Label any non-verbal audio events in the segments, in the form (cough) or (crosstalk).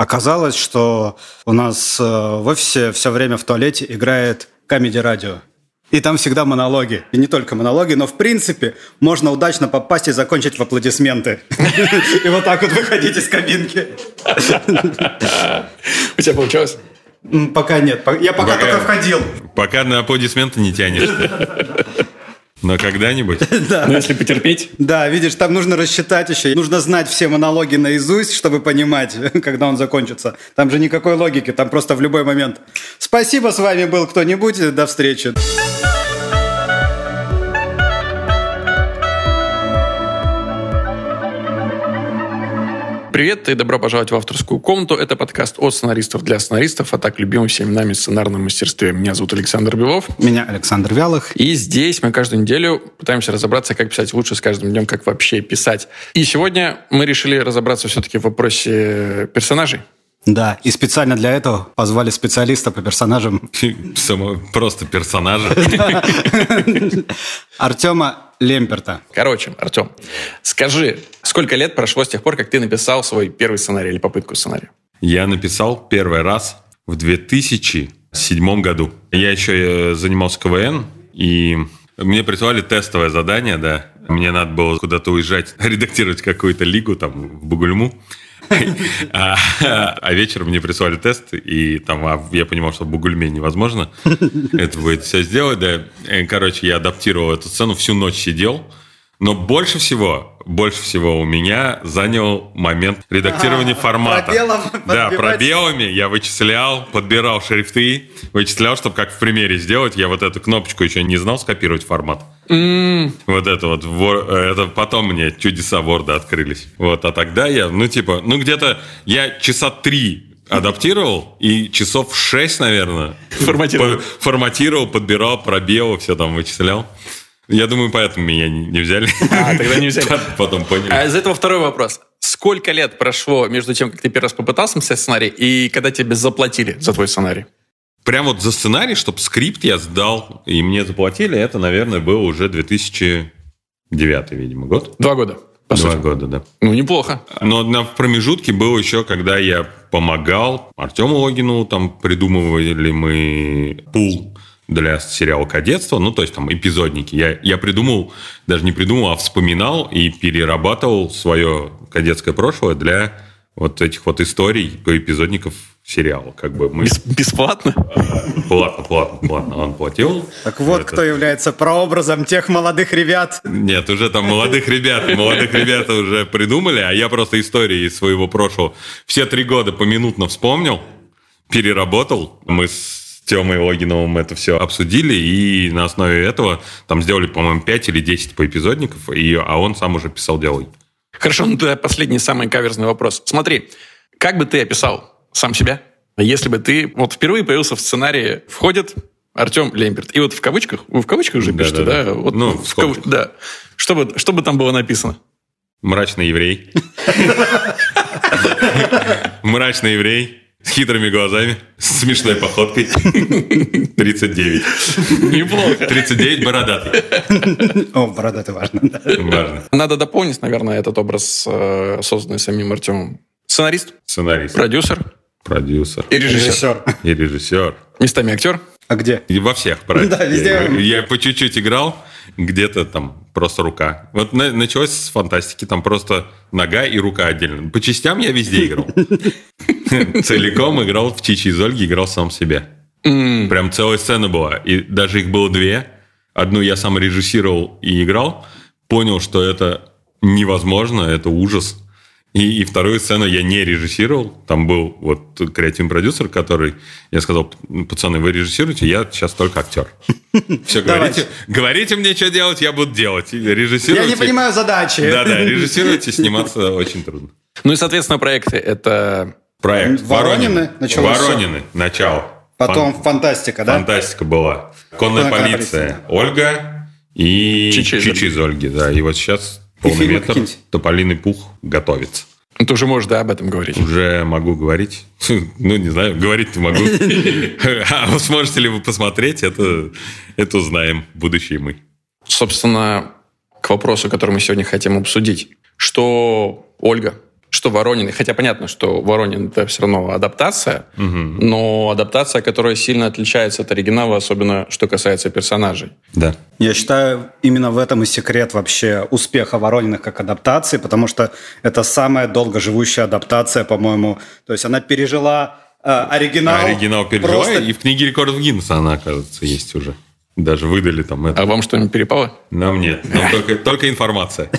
оказалось, что у нас э, в офисе все время в туалете играет камеди-радио. И там всегда монологи. И не только монологи, но в принципе можно удачно попасть и закончить в аплодисменты. (laughs) И вот так вот выходить из кабинки. (laughs) У тебя получалось? Пока нет. Я пока только входил. Пока на аплодисменты не тянешь. (laughs) Но когда-нибудь? (laughs) Да. Ну, если потерпеть. Да, видишь, там нужно рассчитать еще. Нужно знать все монологи наизусть, чтобы понимать, (laughs) когда он закончится. Там же никакой логики, там просто в любой момент. Спасибо, с вами был кто-нибудь. До встречи. Привет и добро пожаловать в авторскую комнату. Это подкаст от сценаристов для сценаристов, а так любимым всеми нами сценарном мастерстве. Меня зовут Александр Белов. Меня Александр Вялых. И здесь мы каждую неделю пытаемся разобраться, как писать лучше с каждым днем, как вообще писать. И сегодня мы решили разобраться все-таки в вопросе персонажей. Да, и специально для этого позвали специалиста по персонажам. (laughs) Само, просто персонажа. (laughs) Артема Лемперта. Короче, Артем, скажи, сколько лет прошло с тех пор, как ты написал свой первый сценарий или попытку сценария? Я написал первый раз в 2007 году. Я еще э, занимался КВН, и мне прислали тестовое задание, да. Мне надо было куда-то уезжать, (laughs) редактировать какую-то лигу там в Бугульму. А, а вечером мне прислали тест, и там а я понимал, что Бугульме невозможно это будет все сделать. Да. Короче, я адаптировал эту сцену, всю ночь сидел. Но больше всего, больше всего у меня занял момент редактирования А, формата. пробелом да, подбивать. пробелами я вычислял, подбирал шрифты, вычислял, чтобы как в примере сделать. Я вот эту кнопочку еще не знал скопировать формат. Вот это вот, э, это потом мне чудеса Ворда открылись. Вот, а тогда я, ну, типа, ну, где-то я часа три адаптировал, и часов шесть, наверное, Форматировал. по- форматировал, подбирал, пробелы, все там вычислял. Я думаю, поэтому меня не, не взяли. А, тогда не взяли. (laughs) Потом поняли. А из этого второй вопрос. Сколько лет прошло между тем, как ты первый раз попытался написать сценарий, и когда тебе заплатили за твой сценарий? Прям вот за сценарий, чтобы скрипт я сдал, и мне заплатили, это, наверное, был уже 2009, видимо, год. Два года, по Два сути. года, да. Ну, неплохо. Но на, в промежутке был еще, когда я помогал Артему Логину, там придумывали мы пул для сериала «Кадетство», ну, то есть там эпизодники. Я, я придумал, даже не придумал, а вспоминал и перерабатывал свое кадетское прошлое для вот этих вот историй по эпизодников сериала. Как бы мы... Бес- бесплатно? Платно, платно, платно. Он платил. Так вот, Это- кто является прообразом тех молодых ребят. Нет, уже там молодых ребят, молодых ребята уже придумали, а я просто истории из своего прошлого все три года поминутно вспомнил, переработал. Мы с Тёмой Логиновым это все обсудили, и на основе этого там сделали, по-моему, 5 или 10 поэпизодников, и, а он сам уже писал диалоги. Хорошо, ну тогда последний самый каверзный вопрос. Смотри, как бы ты описал сам себя, если бы ты вот впервые появился в сценарии, входит Артем Лемберт. И вот в кавычках, вы в кавычках же пишете, да? Да-да-да. Вот Ну, в в кав-. Да. Что бы, что бы там было написано? Мрачный еврей. (laughs) Мрачный еврей. С хитрыми глазами, с смешной походкой. 39. Неплохо. 39 бородатый. О, борода, это важно. да. Важно. Надо дополнить, наверное, этот образ, э, созданный самим Артемом. Сценарист, Сценарист, продюсер продюсер и режиссер. Режиссер. и режиссер. Местами актер. А где? И во всех проектах. Да, везде. Я, я по чуть-чуть играл, где-то там просто рука. Вот на- началось с фантастики, там просто нога и рука отдельно. По частям я везде играл. (laughs) Целиком играл в Чичи из Ольги, играл сам себя. Прям целая сцена была. И даже их было две. Одну я сам режиссировал и играл. Понял, что это невозможно, это ужас. И, и вторую сцену я не режиссировал. Там был вот креативный продюсер, который... Я сказал, пацаны, вы режиссируете, я сейчас только актер. (laughs) Все, говорите, говорите мне, что делать, я буду делать. И Я Режиссируйте. не понимаю задачи. Да-да, (laughs) режиссируйте, сниматься очень трудно. Ну и, соответственно, проекты. Это Проект Воронины началось всё. Воронины, начало. Потом Фан- фантастика, да? Фантастика была. Конная Конная полиция. Ольга и Чичи из Ольги. Да. И вот сейчас полный фильмы метр. Тополиный пух готовится. ну, ты уже можешь, да, об этом говорить. Уже могу говорить. (laughs) Ну, не знаю, говорить не могу. (laughs) А сможете ли вы посмотреть, это, это узнаем будущие мы. Собственно, к вопросу, который мы сегодня хотим обсудить. Что Ольга, что Воронин, хотя понятно, что Воронин это все равно адаптация, угу. но адаптация, которая сильно отличается от оригинала, особенно что касается персонажей. Да. Я считаю, именно в этом и секрет вообще успеха Ворониных как адаптации, потому что это самая долгоживущая адаптация, по-моему. То есть она пережила э, оригинал. Оригинал пережила, просто... и в книге рекордов Гиннесса она, оказывается, есть уже. Даже выдали там это. А вам что-нибудь перепало? Нам нет. Нам только, только информация.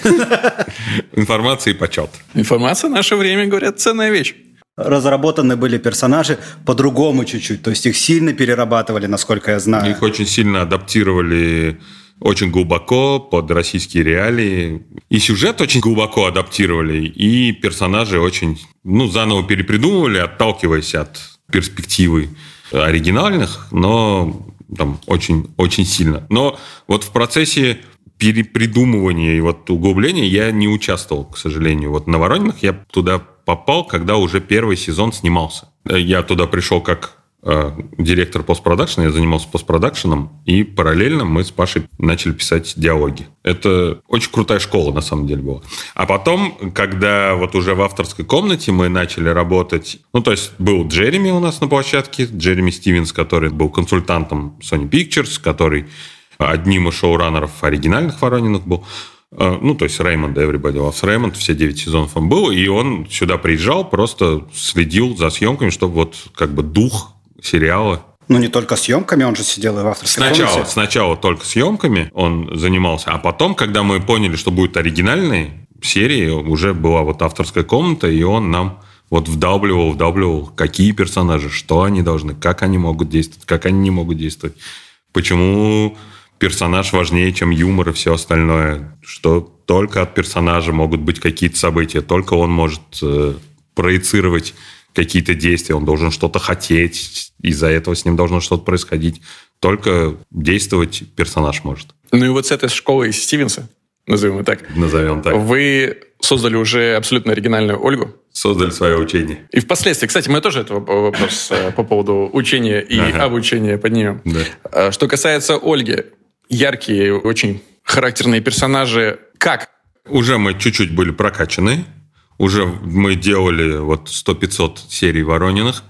(laughs) Информация и почет. Информация в наше время, говорят, ценная вещь. Разработаны были персонажи по-другому чуть-чуть. То есть их сильно перерабатывали, насколько я знаю. Их очень сильно адаптировали очень глубоко под российские реалии. И сюжет очень глубоко адаптировали, и персонажи очень ну, заново перепридумывали, отталкиваясь от перспективы оригинальных, но там очень, очень сильно. Но вот в процессе перепридумывания и вот углубления я не участвовал, к сожалению. Вот на Ворониных я туда попал, когда уже первый сезон снимался. Я туда пришел как директор постпродакшена, я занимался постпродакшеном, и параллельно мы с Пашей начали писать диалоги. Это очень крутая школа, на самом деле, была. А потом, когда вот уже в авторской комнате мы начали работать, ну, то есть был Джереми у нас на площадке, Джереми Стивенс, который был консультантом Sony Pictures, который одним из шоураннеров оригинальных Ворониных был. Э, ну, то есть Реймонд, Everybody Loves Raymond, все 9 сезонов он был, и он сюда приезжал, просто следил за съемками, чтобы вот как бы дух сериала ну, не только съемками, он же сидел и в авторской сначала, комнате. Сначала только съемками он занимался, а потом, когда мы поняли, что будут оригинальные серии, уже была вот авторская комната, и он нам вот вдавливал, вдавливал, какие персонажи, что они должны, как они могут действовать, как они не могут действовать, почему персонаж важнее, чем юмор и все остальное, что только от персонажа могут быть какие-то события, только он может э, проецировать какие-то действия, он должен что-то хотеть, из-за этого с ним должно что-то происходить. Только действовать персонаж может. Ну и вот с этой школы из Стивенса, назовем ее так. Назовем так. Вы создали уже абсолютно оригинальную Ольгу. Создали свое учение. И впоследствии, кстати, мы тоже этого вопрос э, по поводу учения и ага. обучения поднимем. Да. А, что касается Ольги, яркие, очень характерные персонажи. Как? Уже мы чуть-чуть были прокачаны. Уже мы делали вот 100-500 серий Ворониных.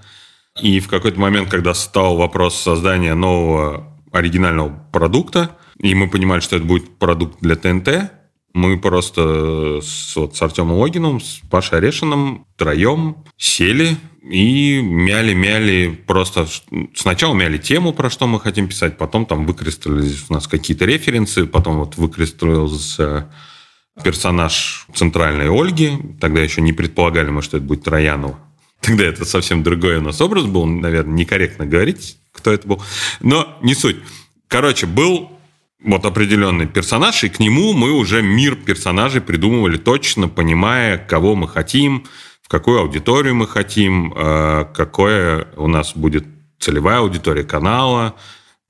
И в какой-то момент, когда стал вопрос создания нового оригинального продукта, и мы понимали, что это будет продукт для ТНТ, мы просто с, вот, с Артемом Логином, с Пашей Орешиным троем сели и мяли-мяли просто... Сначала мяли тему, про что мы хотим писать, потом там выкристаллизовались у нас какие-то референсы, потом вот выкристаллизовался персонаж центральной Ольги. Тогда еще не предполагали мы, что это будет Троянова. Тогда это совсем другой у нас образ был. Наверное, некорректно говорить, кто это был. Но не суть. Короче, был вот определенный персонаж, и к нему мы уже мир персонажей придумывали точно, понимая, кого мы хотим, в какую аудиторию мы хотим, э, какое у нас будет целевая аудитория канала,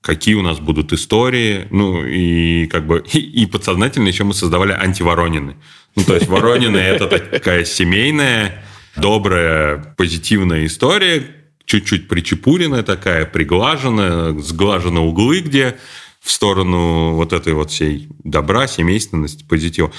какие у нас будут истории, ну и как бы и, и подсознательно еще мы создавали антиворонины. Ну то есть воронины это такая семейная, добрая, позитивная история, чуть-чуть причепуренная такая, приглаженная, сглажены углы, где в сторону вот этой вот всей добра, семейственности, позитива.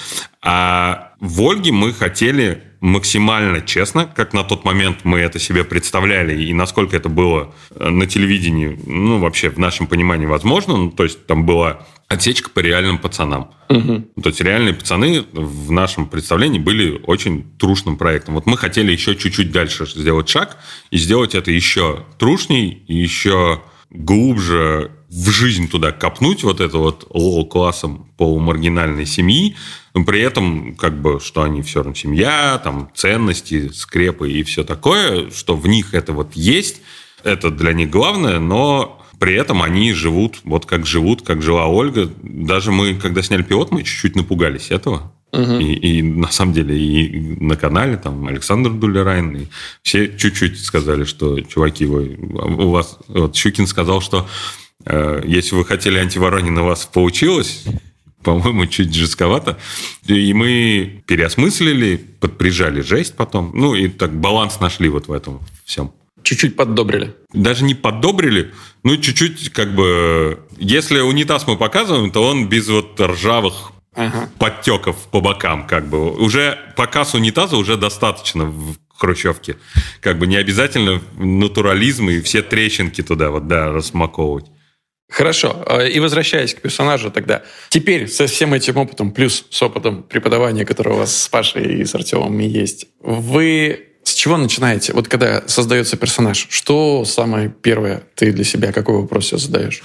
А в Ольге мы хотели максимально честно, как на тот момент мы это себе представляли, и насколько это было э, на телевидении, ну, вообще в нашем понимании возможно. Ну, то есть там была отсечка по реальным пацанам. Угу. То есть реальные пацаны в нашем представлении были очень трушным проектом. Вот мы хотели еще чуть-чуть дальше сделать шаг и сделать это еще трушней, еще глубже в жизнь туда копнуть, вот это вот лоу-классом полумаргинальной семьи, но при этом, как бы, что они все равно семья, там, ценности, скрепы и все такое, что в них это вот есть, это для них главное, но при этом они живут вот как живут, как жила Ольга. Даже мы, когда сняли пилот, мы чуть-чуть напугались этого. Угу. И, и на самом деле и на канале там Александр Дулерайн, и все чуть-чуть сказали, что, чуваки, вы, у вас... Вот Щукин сказал, что э, если вы хотели антиворонин, у вас получилось, по-моему, чуть жестковато. И мы переосмыслили, подприжали жесть потом. Ну, и так баланс нашли вот в этом всем. Чуть-чуть поддобрили. Даже не поддобрили, ну, чуть-чуть как бы... Если унитаз мы показываем, то он без вот ржавых ага. подтеков по бокам, как бы. Уже показ унитаза уже достаточно в хрущевке. Как бы не обязательно натурализм и все трещинки туда вот, да, рассмаковывать. Хорошо. А, и возвращаясь к персонажу тогда. Теперь со всем этим опытом, плюс с опытом преподавания, который у вас с Пашей и с Артемом есть, вы с чего начинаете? Вот когда создается персонаж, что самое первое ты для себя, какой вопрос себе задаешь?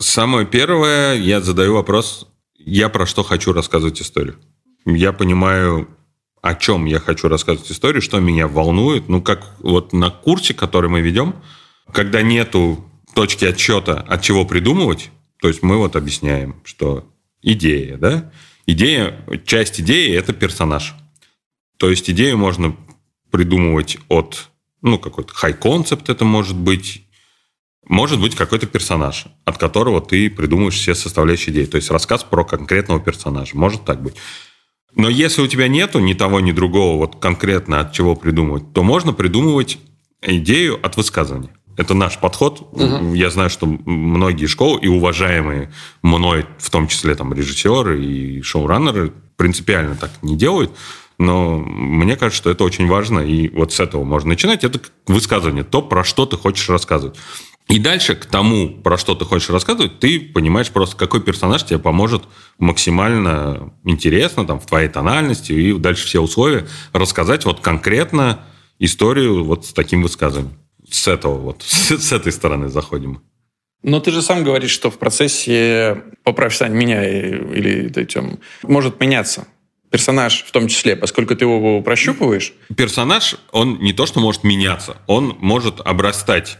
Самое первое, я задаю вопрос, я про что хочу рассказывать историю. Я понимаю, о чем я хочу рассказывать историю, что меня волнует. Ну, как вот на курсе, который мы ведем, когда нету точки отсчета, от чего придумывать, то есть мы вот объясняем, что идея, да, идея, часть идеи – это персонаж. То есть идею можно придумывать от, ну, какой-то хай-концепт это может быть, может быть какой-то персонаж, от которого ты придумываешь все составляющие идеи. То есть рассказ про конкретного персонажа. Может так быть. Но если у тебя нету ни того, ни другого, вот конкретно от чего придумывать, то можно придумывать идею от высказывания. Это наш подход. Угу. Я знаю, что многие школы и уважаемые мной, в том числе там режиссеры и шоураннеры, принципиально так не делают. Но мне кажется, что это очень важно, и вот с этого можно начинать. Это высказывание, то, про что ты хочешь рассказывать. И дальше к тому, про что ты хочешь рассказывать, ты понимаешь просто, какой персонаж тебе поможет максимально интересно, там, в твоей тональности, и дальше все условия рассказать вот конкретно историю вот с таким высказыванием. С этого вот, (laughs) с этой стороны заходим. Но ты же сам говоришь, что в процессе, поправь, Сань, меня или Тем, может меняться персонаж в том числе, поскольку ты его прощупываешь? Персонаж, он не то, что может меняться, он может обрастать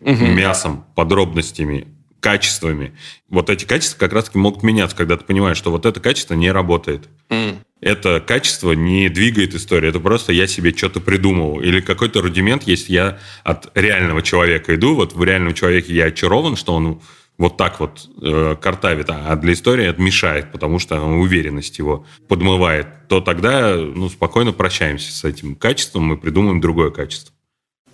угу. мясом, подробностями, качествами. Вот эти качества как раз-таки могут меняться, когда ты понимаешь, что вот это качество не работает. Mm. Это качество не двигает историю, это просто я себе что-то придумал. Или какой-то рудимент есть, я от реального человека иду, вот в реальном человеке я очарован, что он вот так вот э, картавит, а для истории это мешает, потому что уверенность его подмывает, то тогда ну, спокойно прощаемся с этим качеством, мы придумаем другое качество.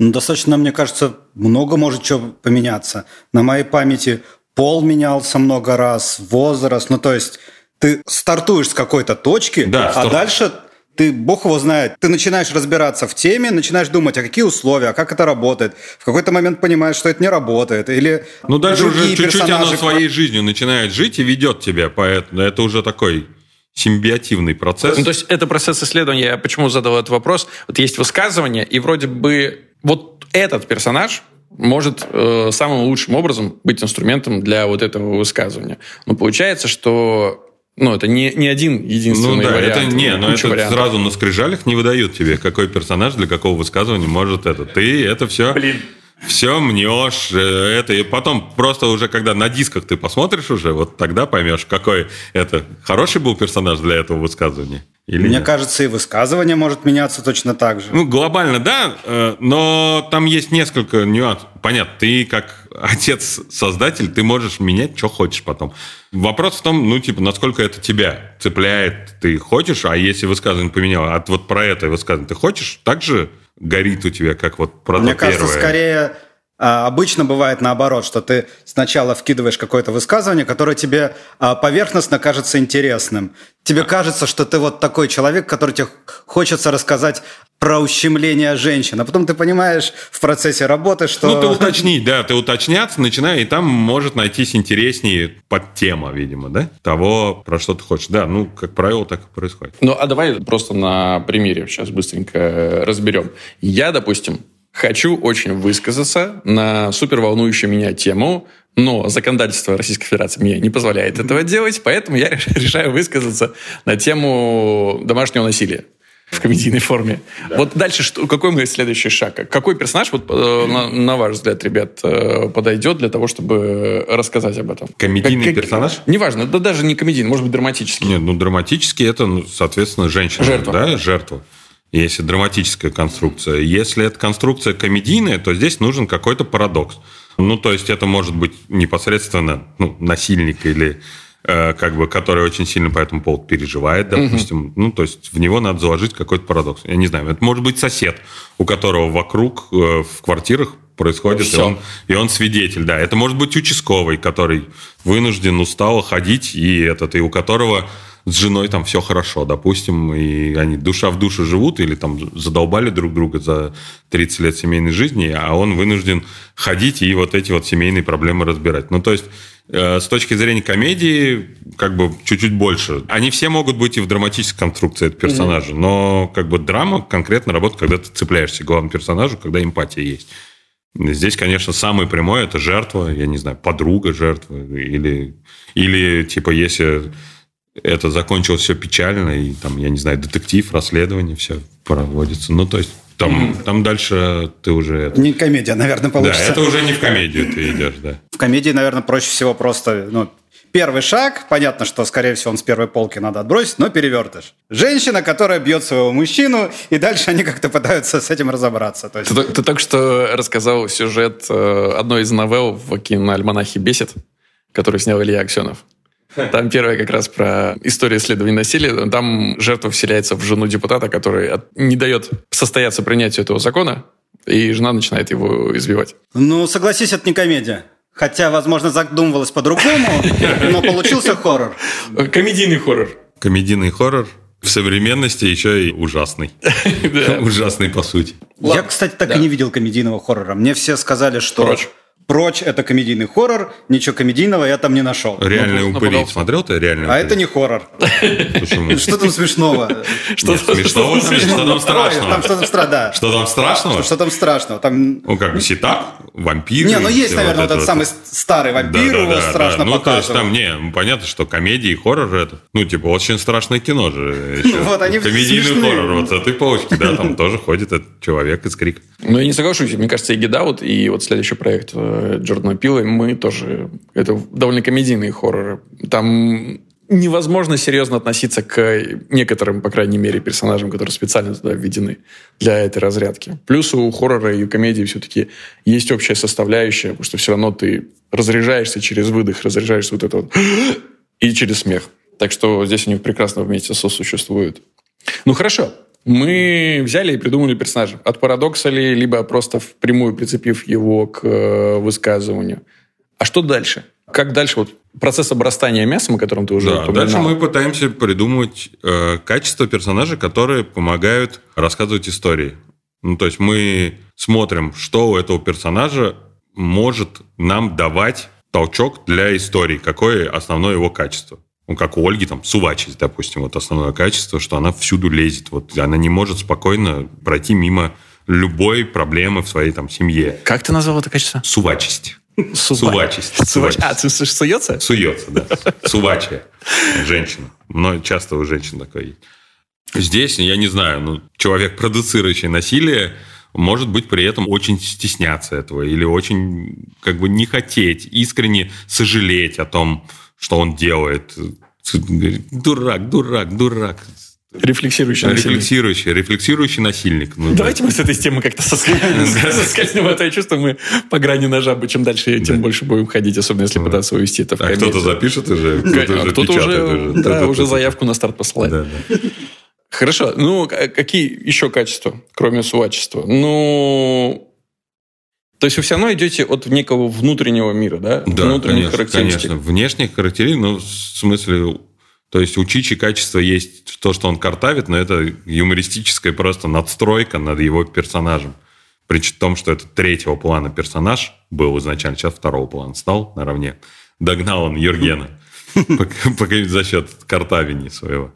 Ну, достаточно, мне кажется, много может чего поменяться. На моей памяти пол менялся много раз, возраст, ну то есть ты стартуешь с какой-то точки, да, а старт... дальше ты, бог его знает, ты начинаешь разбираться в теме, начинаешь думать, а какие условия, а как это работает. В какой-то момент понимаешь, что это не работает. Или ну, даже уже чуть-чуть персонажи... оно своей жизнью начинает жить и ведет тебя, поэтому это уже такой симбиотивный процесс. Ну, то есть это процесс исследования. Я почему задал этот вопрос? Вот есть высказывание, и вроде бы вот этот персонаж может э, самым лучшим образом быть инструментом для вот этого высказывания. Но получается, что ну, это не, не один единственный ну, да, вариант. Это, не, но это вариантов. сразу на скрижалях не выдают тебе, какой персонаж для какого высказывания может это. Ты это все... Блин. Все мнешь, э, это, и потом просто уже, когда на дисках ты посмотришь уже, вот тогда поймешь, какой это хороший был персонаж для этого высказывания. Или Мне нет? кажется, и высказывание может меняться точно так же. Ну, глобально, да, э, но там есть несколько нюансов. Понятно, ты как отец-создатель, ты можешь менять, что хочешь потом. Вопрос в том, ну, типа, насколько это тебя цепляет, ты хочешь, а если высказывание поменяло, а вот про это высказывание ты хочешь, так же горит у тебя, как вот про Мне кажется, первое. скорее обычно бывает наоборот, что ты сначала вкидываешь какое-то высказывание, которое тебе а, поверхностно кажется интересным. Тебе кажется, что ты вот такой человек, который тебе хочется рассказать про ущемление женщин. А потом ты понимаешь в процессе работы, что... Ну, ты (laughs) уточнить, да, ты уточняться начинаешь, и там может найтись интереснее подтема, видимо, да, того, про что ты хочешь. Да, ну, как правило, так и происходит. Ну, а давай просто на примере сейчас быстренько разберем. Я, допустим, Хочу очень высказаться на супер волнующую меня тему, но законодательство Российской Федерации мне не позволяет этого делать, поэтому я (laughs) решаю высказаться на тему домашнего насилия в комедийной форме. Да. Вот дальше что, какой мой следующий шаг? Какой персонаж, вот, э, на, на ваш взгляд, ребят, э, подойдет для того, чтобы рассказать об этом? Комедийный как, персонаж? Неважно, да даже не комедийный, может быть, драматический. Нет, ну драматический это, ну, соответственно, женщина. Жертва. Да, жертва если драматическая конструкция. Если это конструкция комедийная, то здесь нужен какой-то парадокс. Ну, то есть это может быть непосредственно ну, насильник или э, как бы, который очень сильно по этому поводу переживает, допустим. Угу. Ну, то есть в него надо заложить какой-то парадокс. Я не знаю, это может быть сосед, у которого вокруг э, в квартирах происходит, и он, и он свидетель, да. Это может быть участковый, который вынужден, устал ходить, и этот, и у которого с женой там все хорошо, допустим, и они душа в душу живут или там задолбали друг друга за 30 лет семейной жизни, а он вынужден ходить и вот эти вот семейные проблемы разбирать. Ну, то есть э, с точки зрения комедии, как бы чуть-чуть больше. Они все могут быть и в драматической конструкции этого персонажа, mm-hmm. но как бы драма конкретно работает, когда ты цепляешься к главному персонажу, когда эмпатия есть. Здесь, конечно, самый прямой – это жертва, я не знаю, подруга жертвы, или, или типа, если это закончилось все печально, и там, я не знаю, детектив, расследование, все проводится. Ну, то есть там, там дальше ты уже... Не комедия, наверное, получится. Да, это уже не в комедию ты идешь, да. В комедии, наверное, проще всего просто, ну, Первый шаг, понятно, что, скорее всего, он с первой полки надо отбросить, но перевертыш. Женщина, которая бьет своего мужчину, и дальше они как-то пытаются с этим разобраться. То есть... ты, ты только что рассказал сюжет э, одной из новелл в киноальманахе «Бесит», который снял Илья Аксенов. Там первое как раз про историю исследований насилия. Там жертва вселяется в жену депутата, который не дает состояться принятию этого закона, и жена начинает его избивать. Ну, согласись, это не комедия. Хотя, возможно, задумывалась по-другому, но получился хоррор. Комедийный хоррор. Комедийный хоррор в современности еще и ужасный. (laughs) Ужасный, по сути. Я, кстати, так и не видел комедийного хоррора. Мне все сказали, что... Прочь это комедийный хоррор, ничего комедийного я там не нашел. Реальный ну, упыри смотрел ты реально? А это не хоррор. Почему? (laughs) Что там смешного? Что смешного? Что там страшного? Там что-то страшно, Что там страшного? Что там страшного? Там... Ну как, ситак, вампир. Не, ну есть, наверное, этот самый старый вампир, его страшно Ну то есть там, не, понятно, что комедия и хоррор это, ну типа очень страшное кино же. (laughs) Вот они Комедийный хоррор, вот с этой полочки, да, там тоже ходит этот человек из крик. Ну я не соглашусь, мне кажется, и Гедаут, и вот следующий проект э, Джордана Пила, мы тоже... Это довольно комедийные хорроры. Там невозможно серьезно относиться к некоторым, по крайней мере, персонажам, которые специально туда введены для этой разрядки. Плюс у хоррора и у комедии все-таки есть общая составляющая, потому что все равно ты разряжаешься через выдох, разряжаешься вот это вот (gasps) и через смех. Так что здесь они прекрасно вместе сосуществуют. Ну хорошо, мы взяли и придумали персонажа. От парадокса ли, либо просто впрямую прицепив его к э, высказыванию. А что дальше? Как дальше вот процесс обрастания мясом, о котором ты уже да, упоминал? Дальше мы пытаемся придумать э, качества персонажей, которые помогают рассказывать истории. Ну, то есть мы смотрим, что у этого персонажа может нам давать толчок для истории, какое основное его качество ну, как у Ольги, там, сувачесть, допустим, вот основное качество, что она всюду лезет. Вот она не может спокойно пройти мимо любой проблемы в своей там семье. Как ты назвал это качество? Сувачесть. Сувачесть. Сувач. А, ты суется? Суется, да. Сувачая. Женщина. Но часто у женщин такое есть. Здесь, я не знаю, ну, человек, продуцирующий насилие, может быть при этом очень стесняться этого или очень как бы не хотеть, искренне сожалеть о том, что он делает. Дурак, дурак, дурак. Рефлексирующий насильник. Рефлексирующий, рефлексирующий насильник. Ну, Давайте да. мы с этой темы как-то соскользнем. Это чувство мы по грани ножа, чем дальше, тем больше будем ходить, особенно если пытаться увести это в А кто-то запишет уже, кто-то уже кто уже, да, уже заявку на старт посылает. Хорошо. Ну, какие еще качества, кроме сувачества? Ну, то есть вы все равно идете от некого внутреннего мира, да? Да, Внутренних конечно, характеристик. конечно. Внешних характеристик, ну, в смысле, то есть у Чичи качество есть то, что он картавит, но это юмористическая просто надстройка над его персонажем. При том, что это третьего плана персонаж был изначально, сейчас второго плана стал наравне. Догнал он Юргена (laughs) за счет картавини своего.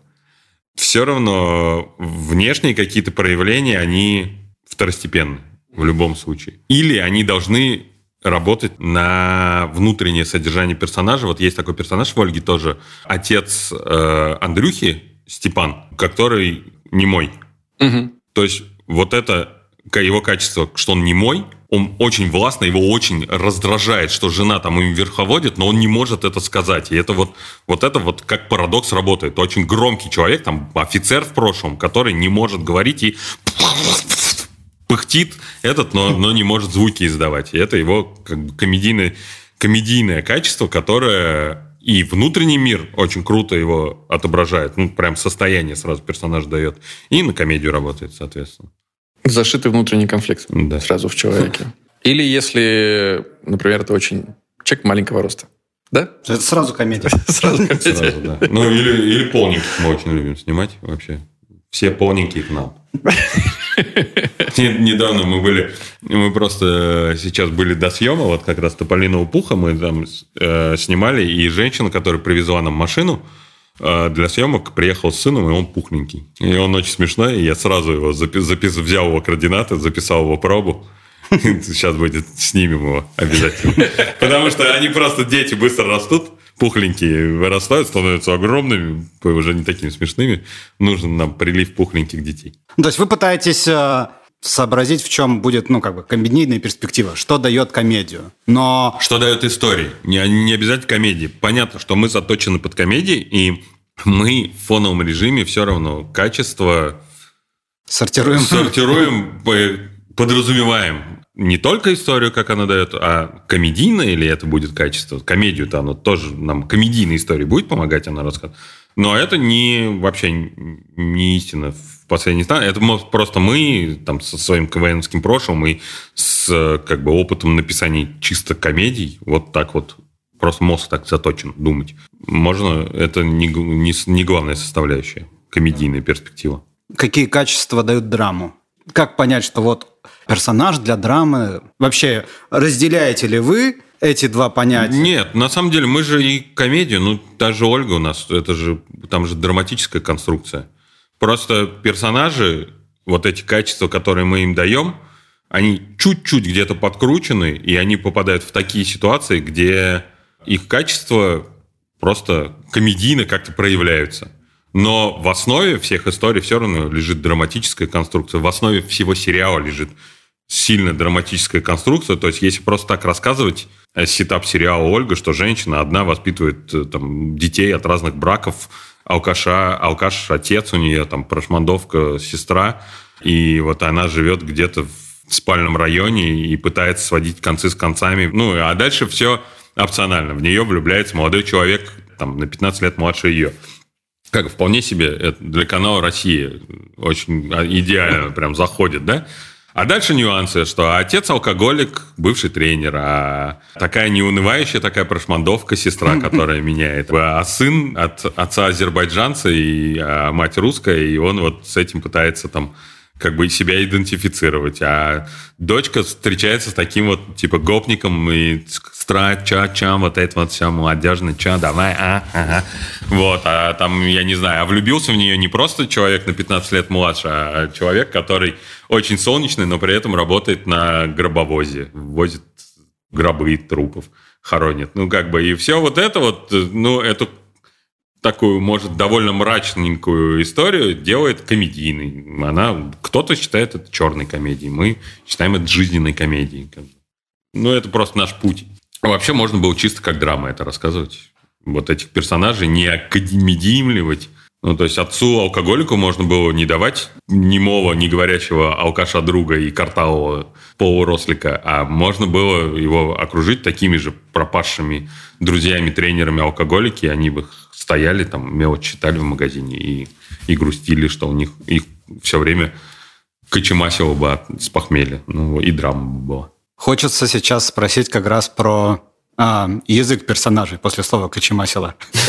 Все равно внешние какие-то проявления, они второстепенные в любом случае. Или они должны работать на внутреннее содержание персонажа. Вот есть такой персонаж в Ольге тоже, отец э, Андрюхи Степан, который не мой. Угу. То есть вот это его качество, что он не мой, он очень властно, его очень раздражает, что жена там им верховодит, но он не может это сказать. И это вот, вот это вот как парадокс работает. Очень громкий человек, там офицер в прошлом, который не может говорить и пыхтит этот, но, но не может звуки издавать. И это его как бы комедийное, комедийное качество, которое и внутренний мир очень круто его отображает. Ну, прям состояние сразу персонаж дает. И на комедию работает, соответственно. Зашитый внутренний конфликт да. сразу в человеке. Или если, например, это очень человек маленького роста. Да? Это сразу комедия. (laughs) Сразу Сразу, да. Ну, или, или полненьких мы очень любим снимать вообще. Все полненькие к нам. (laughs) (laughs) Не- Недавно мы были, мы просто э, сейчас были до съема, вот как раз Тополиного пуха мы там э, снимали, и женщина, которая привезла нам машину, э, для съемок приехал с сыном, и он пухленький. И он очень смешной, и я сразу его запи- запис- взял его координаты, записал его пробу. (laughs) Сейчас будет, снимем его обязательно. (laughs) Потому что они просто, дети быстро растут, пухленькие вырастают, становятся огромными, уже не такими смешными. Нужен нам прилив пухленьких детей. То есть вы пытаетесь э, сообразить, в чем будет, ну, как бы, комедийная перспектива, что дает комедию. Но Что дает истории? Не, не обязательно комедии. Понятно, что мы заточены под комедии, и мы в фоновом режиме все равно качество сортируем... сортируем, по- (laughs) подразумеваем не только историю, как она дает, а комедийное или это будет качество. Комедию-то оно тоже нам комедийной истории будет помогать, она рассказывает. Но это не вообще не истина в последней инстанции. Это просто мы там со своим КВНским прошлым и с как бы опытом написания чисто комедий вот так вот просто мозг так заточен думать. Можно, это не, не, не главная составляющая комедийная перспектива. Какие качества дают драму? Как понять, что вот персонаж для драмы... Вообще, разделяете ли вы эти два понятия? Нет, на самом деле мы же и комедию, ну, та же Ольга у нас, это же, там же драматическая конструкция. Просто персонажи, вот эти качества, которые мы им даем, они чуть-чуть где-то подкручены, и они попадают в такие ситуации, где их качества просто комедийно как-то проявляются. Но в основе всех историй все равно лежит драматическая конструкция. В основе всего сериала лежит сильно драматическая конструкция. То есть, если просто так рассказывать э, сетап сериала Ольга, что женщина одна воспитывает э, там, детей от разных браков, алкаша, алкаш отец у нее, там, прошмандовка сестра, и вот она живет где-то в спальном районе и пытается сводить концы с концами. Ну, а дальше все опционально. В нее влюбляется молодой человек, там, на 15 лет младше ее. Как вполне себе это для канала Россия очень а, идеально прям заходит, да? А дальше нюансы, что отец алкоголик, бывший тренер, а такая неунывающая такая прошмандовка сестра, (laughs) которая меняет. А сын от отца азербайджанца и а мать русская, и он вот с этим пытается там как бы себя идентифицировать. А дочка встречается с таким вот, типа, гопником и стра, ча, ча, вот это вот все молодежное, ча, давай, а, ага. Вот, а там, я не знаю, а влюбился в нее не просто человек на 15 лет младше, а человек, который очень солнечный, но при этом работает на гробовозе, возит гробы трупов, хоронит. Ну, как бы, и все вот это вот, ну, эту такую, может, довольно мрачненькую историю делает комедийной. Она, кто-то считает это черной комедией, мы считаем это жизненной комедией. Ну, это просто наш путь. Вообще можно было чисто как драма это рассказывать. Вот этих персонажей не академидимливать. Ну, то есть отцу алкоголику можно было не давать немого, не говорящего алкаша друга и картавого полурослика, а можно было его окружить такими же пропавшими друзьями, тренерами алкоголики, они бы стояли там, мелочь читали в магазине и, и грустили, что у них их все время кочемасило бы от, с похмелья. Ну, и драма бы была. Хочется сейчас спросить как раз про а, язык персонажей после слова «кочемасила». (laughs)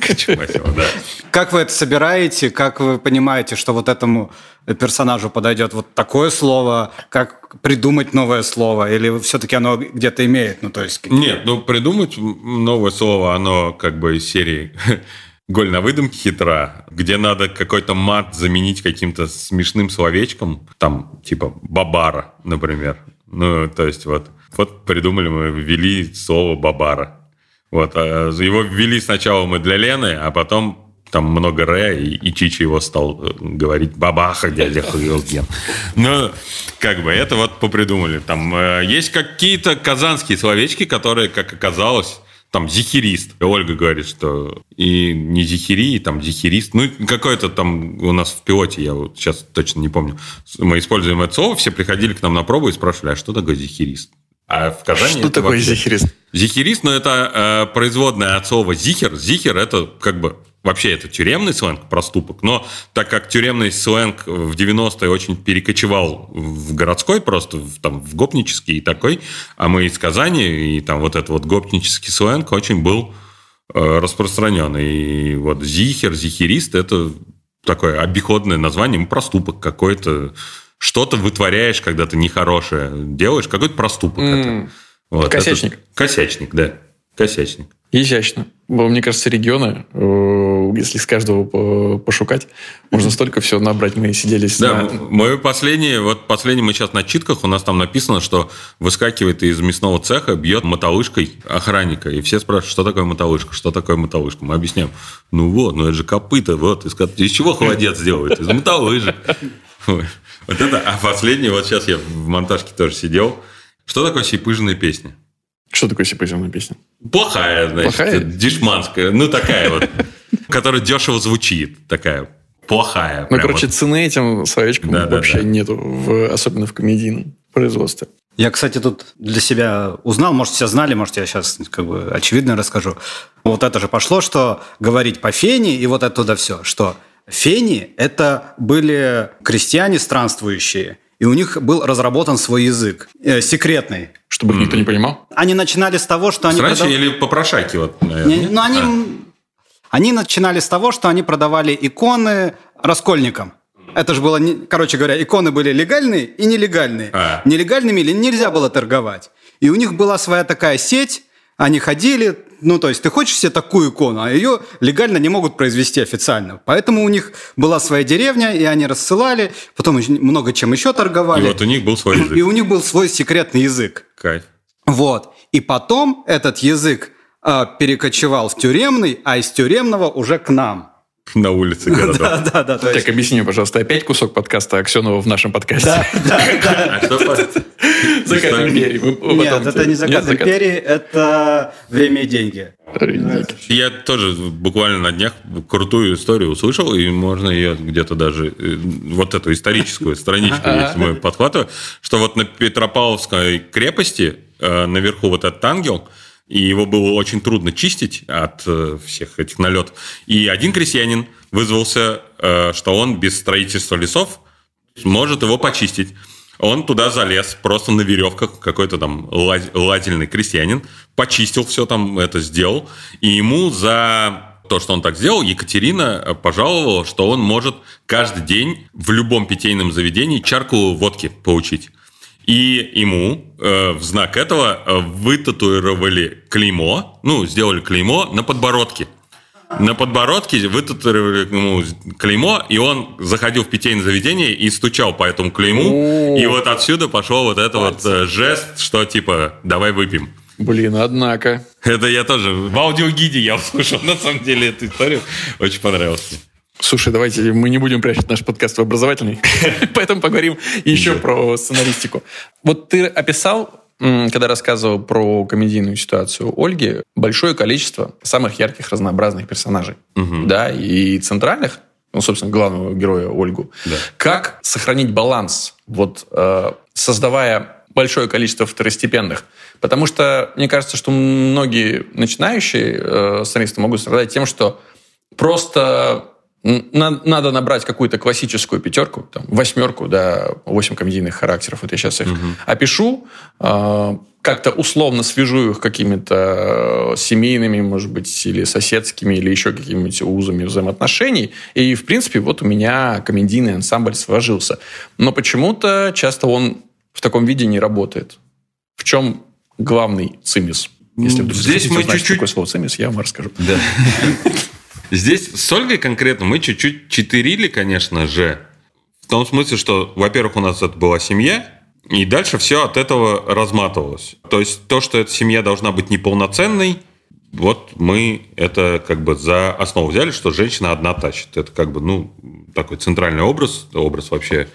Кочемасило, да. Как вы это собираете? Как вы понимаете, что вот этому персонажу подойдет вот такое слово? Как придумать новое слово? Или все-таки оно где-то имеет? Ну, то есть... Нет, ну придумать новое слово, оно как бы из серии (laughs) «Голь на выдумке хитра», где надо какой-то мат заменить каким-то смешным словечком, там типа «бабара», например. Ну, то есть вот, вот придумали мы, ввели слово «бабара». Вот, а его ввели сначала мы для Лены, а потом там много Р, и, и Чичи его стал э, говорить «бабаха, дядя Хуёген». Ну, как бы, это вот попридумали. Там э, есть какие-то казанские словечки, которые, как оказалось, там зихерист. И Ольга говорит, что и не зихери, и там зихерист. Ну, и какое-то там у нас в пилоте, я вот сейчас точно не помню, мы используем это слово, все приходили к нам на пробу и спрашивали, а что такое зихерист? А в Казани Что такое вообще- зихерист? Зихерист, ну, это э, производная от слова зихер. Зихер – это как бы вообще это тюремный сленг, проступок, но так как тюремный сленг в 90-е очень перекочевал в городской просто, в, там, в гопнический и такой, а мы из Казани, и там вот этот вот гопнический сленг очень был э, распространен. И вот зихер, зихерист – это такое обиходное название, проступок какой-то, что-то вытворяешь, когда ты нехорошее делаешь, какой-то проступок. Mm. Это. Вот, косячник. Это, косячник, да. Косячник. Изящно. Мне кажется, регионы, э, если с каждого пошукать, можно столько всего набрать. Мы сидели с... Да, на... мое последнее, вот последнее мы сейчас на читках, у нас там написано, что выскакивает из мясного цеха, бьет мотолыжкой охранника. И все спрашивают, что такое мотолыжка, что такое мотолыжка. Мы объясняем, ну вот, ну это же копыта, вот, из, из чего холодец делают? Из мотолыжек. (laughs) Вот это, а последнее, вот сейчас я в монтажке тоже сидел. Что такое сипыжная песня? Что такое сипоземная песня? Плохая, значит, Плохая? дешманская. Ну, такая вот, которая дешево звучит. Такая плохая. Ну, короче, вот. цены этим словечкам да, вообще да, да. нету, в, особенно в комедийном производстве. Я, кстати, тут для себя узнал, может, все знали, может, я сейчас как бы очевидно расскажу. Вот это же пошло, что говорить по фене, и вот оттуда все, что фени – это были крестьяне странствующие, и у них был разработан свой язык, э, секретный. Чтобы никто не понимал? Они начинали с того, что они... Раньше продав... или попрошайки, вот, наверное. Не, ну, они... А. они начинали с того, что они продавали иконы раскольникам. Это же было, короче говоря, иконы были легальные и нелегальные. А. Нелегальными или нельзя было торговать. И у них была своя такая сеть, они ходили, ну, то есть ты хочешь себе такую икону, а ее легально не могут произвести официально. Поэтому у них была своя деревня, и они рассылали, потом много чем еще торговали. И вот у них был свой язык. И у них был свой секретный язык. Кайф. Вот. И потом этот язык э, перекочевал в тюремный, а из тюремного уже к нам. На улице городов. Да, да, да. Так, объясни, пожалуйста, опять кусок подкаста Аксенова в нашем подкасте. Да, (laughs) да, да. Закат империи. Нет, это не закат империи, это время и деньги. Я тоже буквально на днях крутую историю услышал, и можно ее где-то даже, э, вот эту историческую страничку, если мы подхватываем, что вот на Петропавловской крепости э, наверху вот этот ангел – и его было очень трудно чистить от э, всех этих налетов. И один крестьянин вызвался, э, что он без строительства лесов может его почистить. Он туда залез, просто на веревках, какой-то там лазельный крестьянин, почистил все там, это сделал. И ему за то, что он так сделал, Екатерина пожаловала, что он может каждый день в любом питейном заведении чарку водки получить. И ему э, в знак этого э, вытатуировали клеймо, ну, сделали клеймо на подбородке. На подбородке вытатуировали ему клеймо, и он заходил в питейное заведение и стучал по этому клейму. И вот отсюда пошел вот этот вот э, жест, что типа «давай выпьем». Блин, однако. Это я тоже в аудиогиде я услышал, на самом деле, эту историю. Очень понравилось. Слушай, давайте мы не будем прячать наш подкаст в образовательный, (laughs) поэтому поговорим еще про сценаристику. Вот ты описал, когда рассказывал про комедийную ситуацию Ольги, большое количество самых ярких, разнообразных персонажей, да, и центральных, ну, собственно, главного героя Ольгу. Да. Как сохранить баланс, вот э, создавая большое количество второстепенных? Потому что мне кажется, что многие начинающие э, сценаристы могут страдать тем, что просто надо набрать какую-то классическую пятерку, там, восьмерку, да, восемь комедийных характеров. Вот я сейчас их угу. опишу, э, как-то условно свяжу их какими-то семейными, может быть, или соседскими, или еще какими-нибудь узами взаимоотношений. И, в принципе, вот у меня комедийный ансамбль сложился. Но почему-то часто он в таком виде не работает. В чем главный цимис? Если вдруг Здесь мы чуть-чуть... такое слово цимис, я вам расскажу. Да. (laughs) Здесь с Ольгой конкретно мы чуть-чуть читерили, конечно же. В том смысле, что, во-первых, у нас это была семья, и дальше все от этого разматывалось. То есть то, что эта семья должна быть неполноценной, вот мы это как бы за основу взяли, что женщина одна тащит. Это как бы, ну, такой центральный образ, образ вообще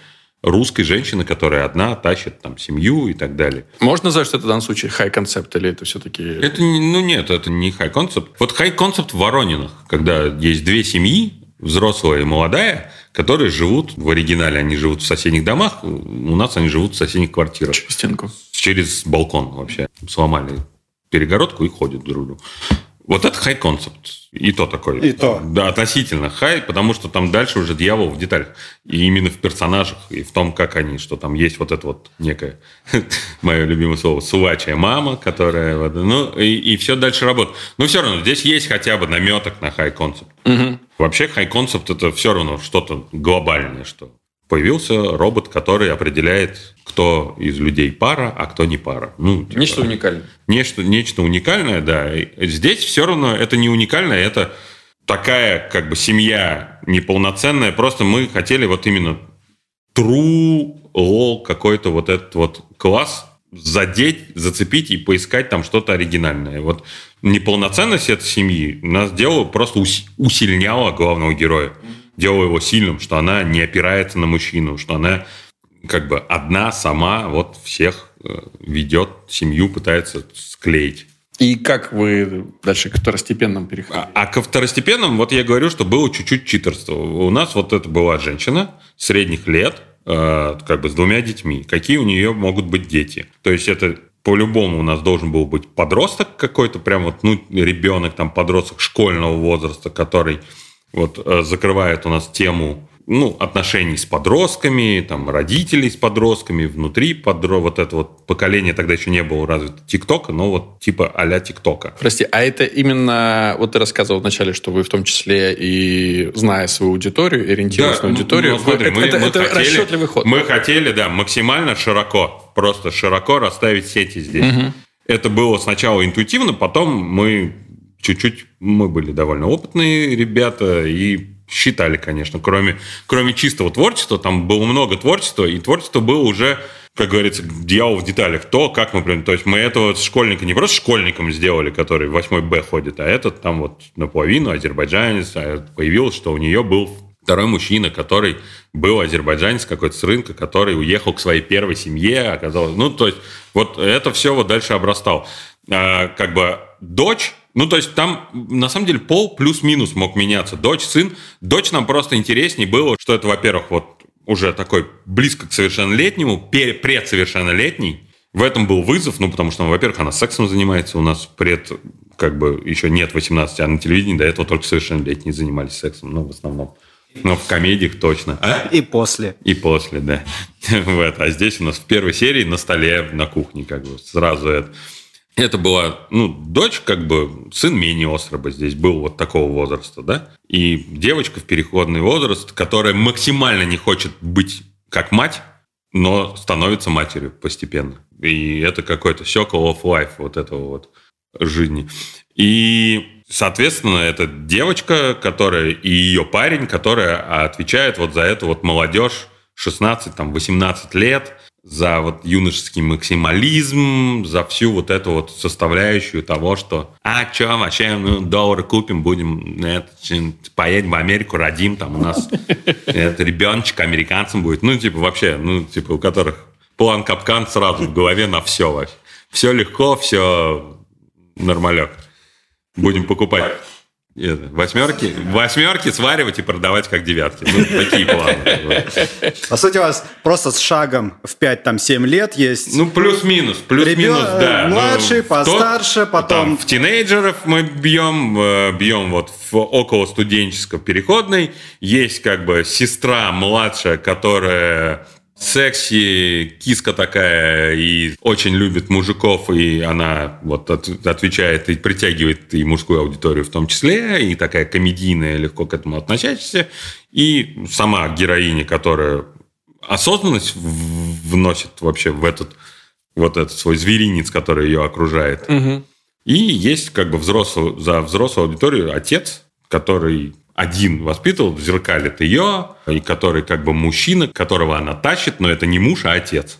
русской женщины, которая одна тащит там семью и так далее. Можно назвать, что это в данном случае хай-концепт, или это все-таки... Это, ну нет, это не хай-концепт. Вот хай-концепт в Воронинах, когда есть две семьи, взрослая и молодая, которые живут, в оригинале они живут в соседних домах, у нас они живут в соседних квартирах. Через стенку. Через балкон вообще. Сломали перегородку и ходят друг другу. Вот это хай концепт. И то такой. И то. Да, относительно хай, потому что там дальше уже дьявол в деталях. И именно в персонажах, и в том, как они, что там есть вот это вот некое, (laughs) мое любимое слово, сувачая мама, которая... Ну, и, и все дальше работает. Но все равно здесь есть хотя бы наметок на хай концепт. Вообще хай концепт это все равно что-то глобальное, что появился робот, который определяет, кто из людей пара, а кто не пара. Ну, типа, Нечто уникальное. Нечто, нечто уникальное, да. Здесь все равно это не уникальное, это такая как бы семья неполноценная. Просто мы хотели вот именно true лол какой-то вот этот вот класс задеть, зацепить и поискать там что-то оригинальное. Вот неполноценность этой семьи нас делала, просто ус- усильняла главного героя. Делала его сильным, что она не опирается на мужчину, что она как бы одна сама вот всех э, ведет семью, пытается склеить. И как вы дальше к второстепенным переходите? А, а ко второстепенным, вот я говорю, что было чуть-чуть читерство. У нас вот это была женщина средних лет, э, как бы с двумя детьми. Какие у нее могут быть дети? То есть это по-любому у нас должен был быть подросток какой-то, прям вот, ну, ребенок, там, подросток школьного возраста, который вот э, закрывает у нас тему ну, отношений с подростками, там, родителей с подростками, внутри подро... вот это вот поколение тогда еще не было развито ТикТока, но вот типа а-ля ТикТока. Прости, а это именно, вот ты рассказывал вначале, что вы в том числе и зная свою аудиторию, ориентируясь на ну, аудиторию, ну, смотри, это, мы- это- мы это хотели- расчетливый ход. Мы хотели, да, максимально широко, просто широко расставить сети здесь. Это было сначала интуитивно, потом мы чуть-чуть, мы были довольно опытные ребята и считали, конечно, кроме, кроме чистого творчества, там было много творчества, и творчество было уже как говорится, дьявол в деталях. То, как мы... прям- То есть мы этого школьника не просто школьником сделали, который в 8 Б ходит, а этот там вот наполовину азербайджанец. А появилось, что у нее был второй мужчина, который был азербайджанец какой-то с рынка, который уехал к своей первой семье, оказалось... Ну, то есть вот это все вот дальше обрастал. А, как бы дочь ну, то есть там, на самом деле, пол плюс-минус мог меняться. Дочь, сын. Дочь нам просто интереснее было, что это, во-первых, вот уже такой близко к совершеннолетнему, предсовершеннолетний. В этом был вызов, ну, потому что, ну, во-первых, она сексом занимается, у нас пред, как бы, еще нет 18, а на телевидении до этого только совершеннолетние занимались сексом, ну, в основном. Но в комедиях точно. А? И после. И после, да. (laughs) Вот. А здесь у нас в первой серии на столе, на кухне, как бы, сразу это. Это была, ну, дочь, как бы, сын менее острого здесь был вот такого возраста, да? И девочка в переходный возраст, которая максимально не хочет быть как мать, но становится матерью постепенно. И это какой-то circle of life вот этого вот жизни. И, соответственно, это девочка, которая и ее парень, которая отвечает вот за эту вот молодежь 16, там, 18 лет, за вот юношеский максимализм, за всю вот эту вот составляющую того, что а что, вообще, ну, доллары купим, будем это, поедем в Америку, родим, там у нас это, ребеночек американцем будет. Ну, типа, вообще, ну, типа, у которых план капкан сразу в голове на все вообще. Все легко, все нормалек. Будем покупать это, восьмерки, восьмерки сваривать и продавать как девятки. Ну, такие планы. По сути, у вас просто с шагом в 5-7 лет есть... Ну, плюс-минус, плюс-минус, да. Ну, младший, постарше, потом- в тинейджеров мы бьем, э, бьем вот в около студенческого переходной. Есть как бы сестра младшая, которая секси, киска такая, и очень любит мужиков, и она вот от- отвечает и притягивает и мужскую аудиторию в том числе, и такая комедийная, легко к этому относящаяся, и сама героиня, которая осознанность вносит вообще в этот вот этот свой зверинец, который ее окружает. И есть как бы взрослую, за взрослую аудиторию отец, который один воспитывал, зеркалит ее, и который как бы мужчина, которого она тащит, но это не муж, а отец.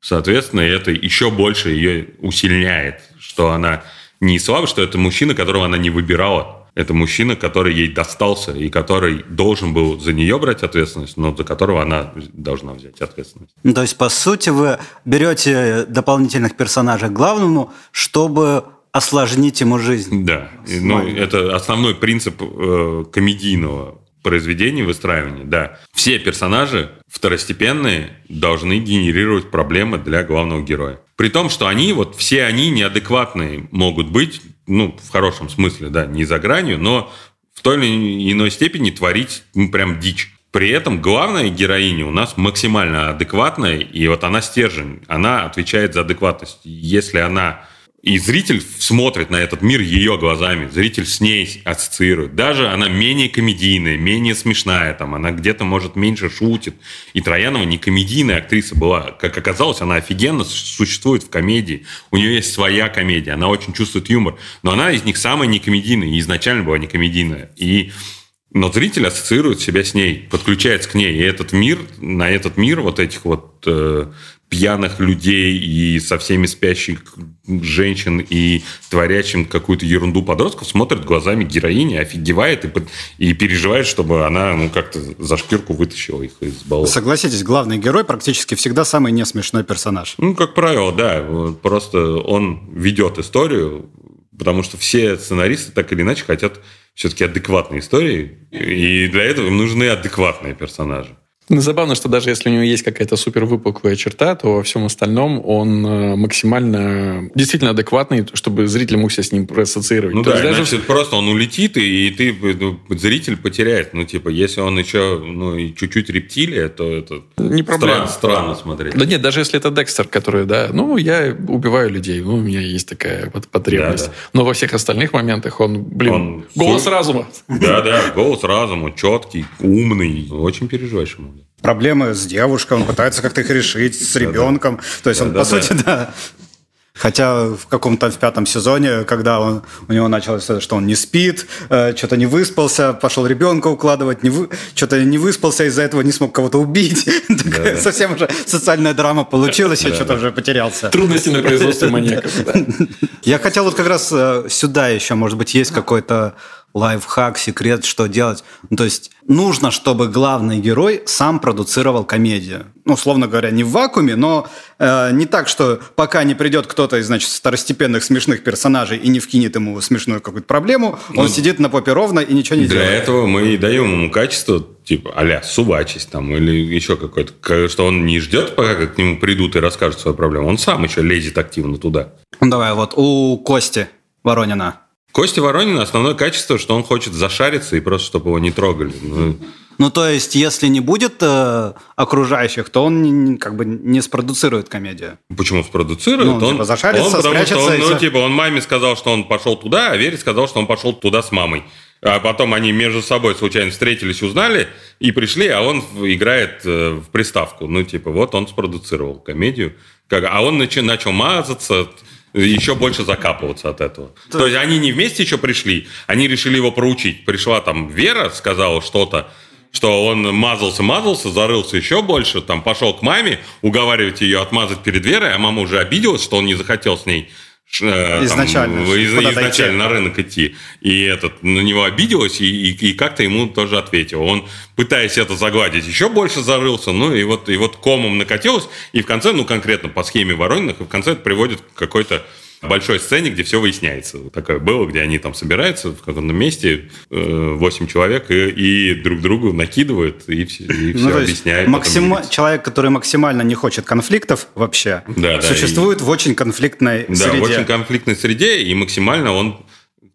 Соответственно, это еще больше ее усильняет, что она не слабая, что это мужчина, которого она не выбирала. Это мужчина, который ей достался, и который должен был за нее брать ответственность, но за которого она должна взять ответственность. То есть, по сути, вы берете дополнительных персонажей к главному, чтобы осложнить ему жизнь. Да, ну, это основной принцип э, комедийного произведения, выстраивания, да. Все персонажи второстепенные должны генерировать проблемы для главного героя. При том, что они, вот все они неадекватные могут быть ну, в хорошем смысле, да, не за гранью, но в той или иной степени творить ну, прям дичь. При этом главная героиня у нас максимально адекватная, и вот она стержень, она отвечает за адекватность. Если она и зритель смотрит на этот мир ее глазами, зритель с ней ассоциирует. Даже она менее комедийная, менее смешная, там, она где-то, может, меньше шутит. И Троянова не комедийная актриса была. Как оказалось, она офигенно существует в комедии. У нее есть своя комедия, она очень чувствует юмор. Но она из них самая некомедийная, и изначально была некомедийная. И но зритель ассоциирует себя с ней, подключается к ней. И этот мир, на этот мир вот этих вот э, пьяных людей и со всеми спящих женщин и творящим какую-то ерунду подростков смотрит глазами героини, офигевает и, и переживает, чтобы она ну, как-то за шкирку вытащила их из болота. Согласитесь, главный герой практически всегда самый несмешной персонаж. Ну, как правило, да. Просто он ведет историю, потому что все сценаристы так или иначе хотят все-таки адекватной истории, и для этого им нужны адекватные персонажи. Ну, забавно, что даже если у него есть какая-то супер выпуклая черта, то во всем остальном он э, максимально действительно адекватный, чтобы зритель мог себя с ним проассоциировать. Ну то да, даже... значит, просто он улетит, и ты, ну, зритель потеряет. Ну, типа, если он еще ну, чуть-чуть рептилия, то это Не проблема. Странно, странно смотреть. Да нет, даже если это Декстер, который, да, ну, я убиваю людей, ну, у меня есть такая вот потребность. Да, да. Но во всех остальных моментах он, блин, он голос разума. Да-да, голос разума, четкий, умный, очень переживаешь ему проблемы с девушкой, он пытается как-то их решить, с ребенком. То есть он, по сути, да, Хотя в каком-то в пятом сезоне, когда он, у него началось, что он не спит, э, что-то не выспался, пошел ребенка укладывать, не вы, что-то не выспался, из-за этого не смог кого-то убить. (laughs) Да. Совсем уже социальная драма получилась, я что-то уже потерялся. Трудности на производстве (laughs) маньяков. Я хотел вот как раз э, сюда еще, может быть, есть какой-то лайфхак, секрет, что делать. Ну, то есть нужно, чтобы главный герой сам продуцировал комедию. Ну, условно говоря, не в вакууме, но э, не так, что пока не придет кто-то из, значит, второстепенных смешных персонажей и не вкинет ему смешную какую-то проблему, он ну, сидит на попе ровно и ничего не для делает. Для этого мы и даем ему качество, типа, а-ля сувачесть там, или еще какое-то, что он не ждет, пока к нему придут и расскажут свою проблему. Он сам еще лезет активно туда. Ну, давай, вот у Кости Воронина Костя Воронина основное качество, что он хочет зашариться и просто, чтобы его не трогали. Ну, ну то есть, если не будет э, окружающих, то он как бы не спродуцирует комедию. Почему спродуцирует? Ну, он, типа, зашарится, он, потому что он, ну, типа, он маме сказал, что он пошел туда, а Вере сказал, что он пошел туда с мамой. А потом они между собой случайно встретились, узнали и пришли, а он играет э, в приставку. Ну, типа, вот он спродуцировал комедию. Как, а он начал, начал мазаться, еще больше закапываться от этого. То... То есть они не вместе еще пришли, они решили его проучить. Пришла там Вера, сказала что-то, что он мазался-мазался, зарылся еще больше, там пошел к маме уговаривать ее отмазать перед Верой, а мама уже обиделась, что он не захотел с ней изначально, там, из, изначально на рынок идти. И этот на него обиделась и, и, и как-то ему тоже ответил. Он, пытаясь это загладить, еще больше зарылся, ну и вот, и вот комом накатилось, и в конце, ну конкретно по схеме Ворониных, и в конце это приводит к какой-то большой сцене, где все выясняется. Такое было, где они там собираются в каком-то месте, 8 э, человек, и, и друг другу накидывают, и, все, и все ну, объясняют. Максим... Человек, который максимально не хочет конфликтов вообще, да, существует да, и... в очень конфликтной да, среде. Да, в очень конфликтной среде, и максимально он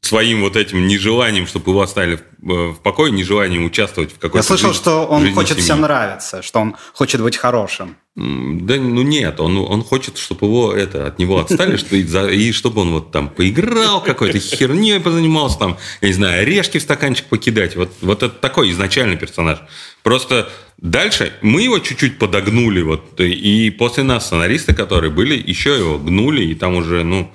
своим вот этим нежеланием, чтобы его оставили в, э, в покое, нежеланием участвовать в какой-то Я слышал, жизни, что он хочет семьи. всем нравиться, что он хочет быть хорошим. Да, ну нет, он, он хочет, чтобы его это, от него отстали, что, и, и чтобы он вот там поиграл какой-то херней позанимался, там, я не знаю, орешки в стаканчик покидать. Вот, вот это такой изначальный персонаж. Просто дальше мы его чуть-чуть подогнули, вот, и после нас сценаристы, которые были, еще его гнули, и там уже, ну,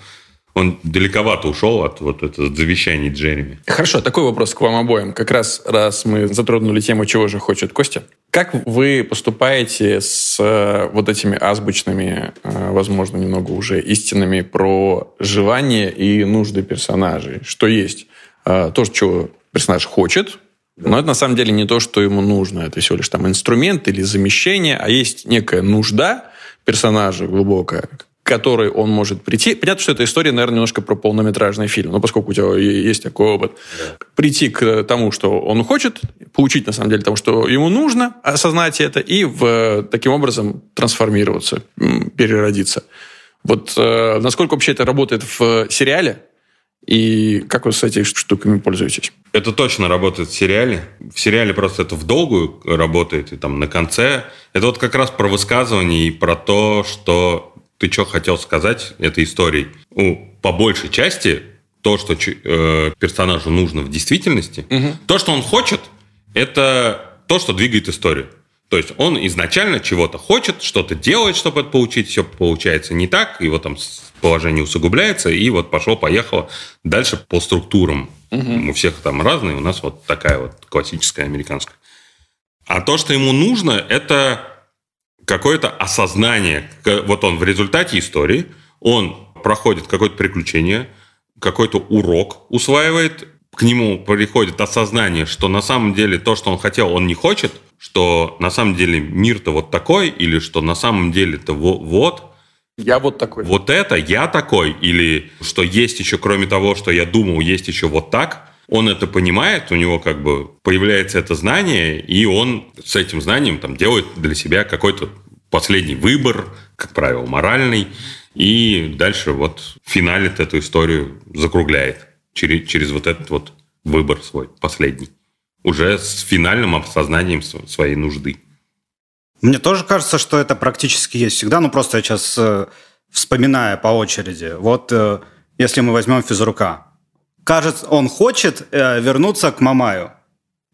он далековато ушел от вот этого завещаний Джереми. Хорошо, такой вопрос к вам обоим. Как раз, раз мы затронули тему, чего же хочет Костя. Как вы поступаете с э, вот этими азбучными, э, возможно, немного уже истинами про желания и нужды персонажей? Что есть э, то, чего персонаж хочет, но это на самом деле не то, что ему нужно. Это всего лишь там инструмент или замещение, а есть некая нужда персонажа глубокая, которой он может прийти. Понятно, что эта история, наверное, немножко про полнометражный фильм, но поскольку у тебя есть такой опыт, да. прийти к тому, что он хочет, получить, на самом деле, тому, что ему нужно, осознать это и в, таким образом трансформироваться, переродиться. Вот э, насколько вообще это работает в сериале, И как вы с этими штуками пользуетесь? Это точно работает в сериале. В сериале просто это в долгую работает, и там на конце. Это вот как раз про высказывание и про то, что ты что хотел сказать этой историей. Ну, по большей части то, что э, персонажу нужно в действительности, угу. то, что он хочет, это то, что двигает историю. То есть он изначально чего-то хочет, что-то делает, чтобы это получить, все получается не так, его там положение усугубляется, и вот пошло-поехало дальше по структурам. Угу. У всех там разные, у нас вот такая вот классическая американская. А то, что ему нужно, это какое-то осознание. Вот он в результате истории, он проходит какое-то приключение, какой-то урок усваивает, к нему приходит осознание, что на самом деле то, что он хотел, он не хочет, что на самом деле мир-то вот такой, или что на самом деле-то вот, я вот такой. Вот это я такой, или что есть еще, кроме того, что я думал, есть еще вот так, он это понимает, у него как бы появляется это знание, и он с этим знанием там делает для себя какой-то последний выбор, как правило, моральный, и дальше вот финалит эту историю, закругляет через, через вот этот вот выбор свой, последний. Уже с финальным осознанием своей нужды. Мне тоже кажется, что это практически есть всегда, ну просто я сейчас э, вспоминая по очереди. Вот э, если мы возьмем физрука. Кажется, он хочет э, вернуться к Мамаю.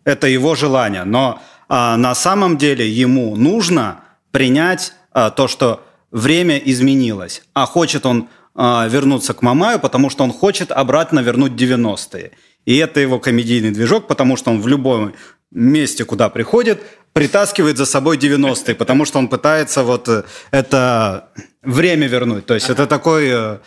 Это его желание. Но э, на самом деле ему нужно принять э, то, что время изменилось. А хочет он э, вернуться к Мамаю, потому что он хочет обратно вернуть 90-е. И это его комедийный движок, потому что он в любом месте, куда приходит, притаскивает за собой 90-е, потому что он пытается вот э, это время вернуть. То есть это такой э,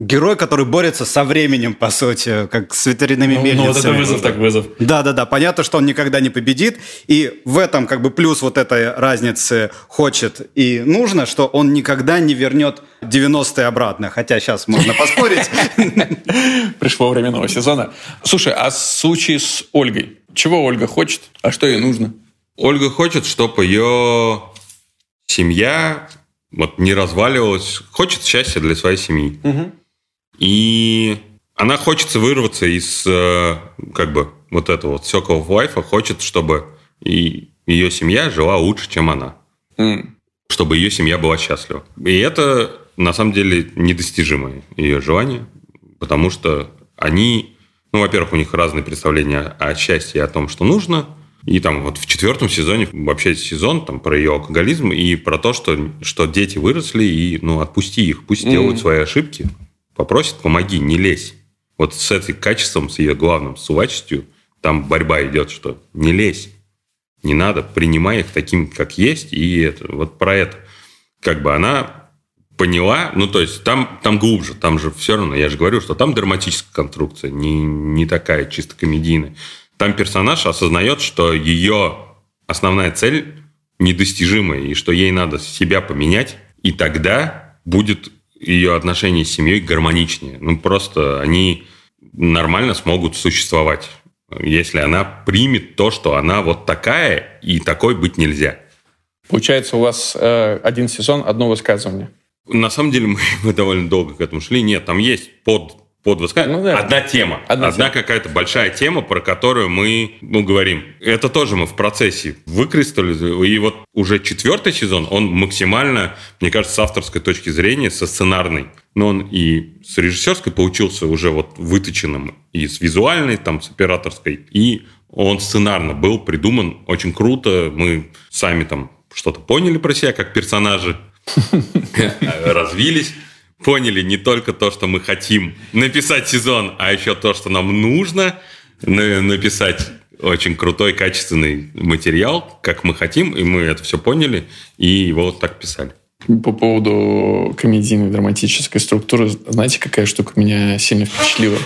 герой, который борется со временем, по сути, как с ветряными ну, мельницами. Ну, вот это вызов так вызов. Да-да-да, понятно, что он никогда не победит, и в этом как бы плюс вот этой разницы хочет и нужно, что он никогда не вернет 90-е обратно, хотя сейчас можно поспорить. (laughs) Пришло время нового сезона. Слушай, а в случае с Ольгой? Чего Ольга хочет, а что ей нужно? Ольга хочет, чтобы ее семья вот не разваливалась, хочет счастья для своей семьи. Угу. И она хочется вырваться из э, как бы вот этого вот of life, хочет, чтобы и ее семья жила лучше, чем она. Mm. Чтобы ее семья была счастлива. И это на самом деле недостижимое ее желание, потому что они, ну, во-первых, у них разные представления о счастье и о том, что нужно – и там вот в четвертом сезоне вообще сезон там про ее алкоголизм и про то, что, что дети выросли, и ну отпусти их, пусть mm-hmm. делают свои ошибки, попросит, помоги, не лезь. Вот с этой качеством, с ее главным, с сувачестью, там борьба идет, что не лезь, не надо, принимай их таким, как есть, и это, вот про это. Как бы она поняла, ну, то есть там, там глубже, там же все равно, я же говорю, что там драматическая конструкция, не, не такая чисто комедийная. Там персонаж осознает, что ее основная цель недостижимая, и что ей надо себя поменять, и тогда будет ее отношение с семьей гармоничнее. Ну, просто они нормально смогут существовать, если она примет то, что она вот такая, и такой быть нельзя. Получается, у вас э, один сезон, одно высказывание. На самом деле мы, (laughs) мы довольно долго к этому шли. Нет, там есть под под высказывание. Ну, да. Одна тема. Одна, Одна какая-то большая тема, про которую мы ну, говорим. Это тоже мы в процессе выкристаллизуем. И вот уже четвертый сезон, он максимально, мне кажется, с авторской точки зрения, со сценарной. Но он и с режиссерской получился уже вот выточенным, и с визуальной, там, с операторской. И он сценарно был придуман очень круто. Мы сами там что-то поняли про себя как персонажи, (laughs) развились поняли не только то, что мы хотим написать сезон, а еще то, что нам нужно написать очень крутой, качественный материал, как мы хотим, и мы это все поняли, и его вот так писали. По поводу комедийной драматической структуры, знаете, какая штука меня сильно впечатлила?